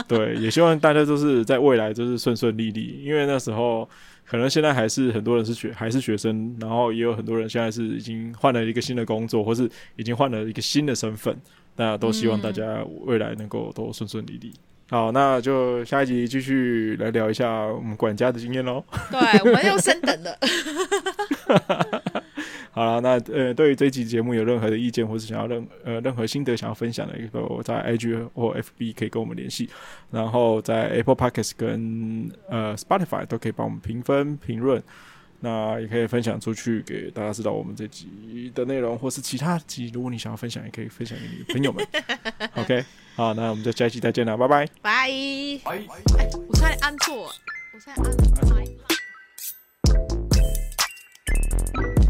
对，也希望大家就是在未来就是顺顺利利，因为那时候。可能现在还是很多人是学还是学生，然后也有很多人现在是已经换了一个新的工作，或是已经换了一个新的身份。那都希望大家未来能够都顺顺利利。嗯。好，那就下一集继续来聊一下我们管家的经验喽。对，我们又升等了。好了，那呃，对于这期节目有任何的意见，或是想要任呃任何心得想要分享的，一个在 IG 或 FB 可以跟我们联系，然后在 Apple Podcast 跟呃 Spotify 都可以帮我们评分、评论，那也可以分享出去给大家知道我们这集的内容，或是其他集，如果你想要分享，也可以分享给你的朋友们。OK，好，那我们就下一集再见了，拜拜，拜拜。我差点按错，我差点按了。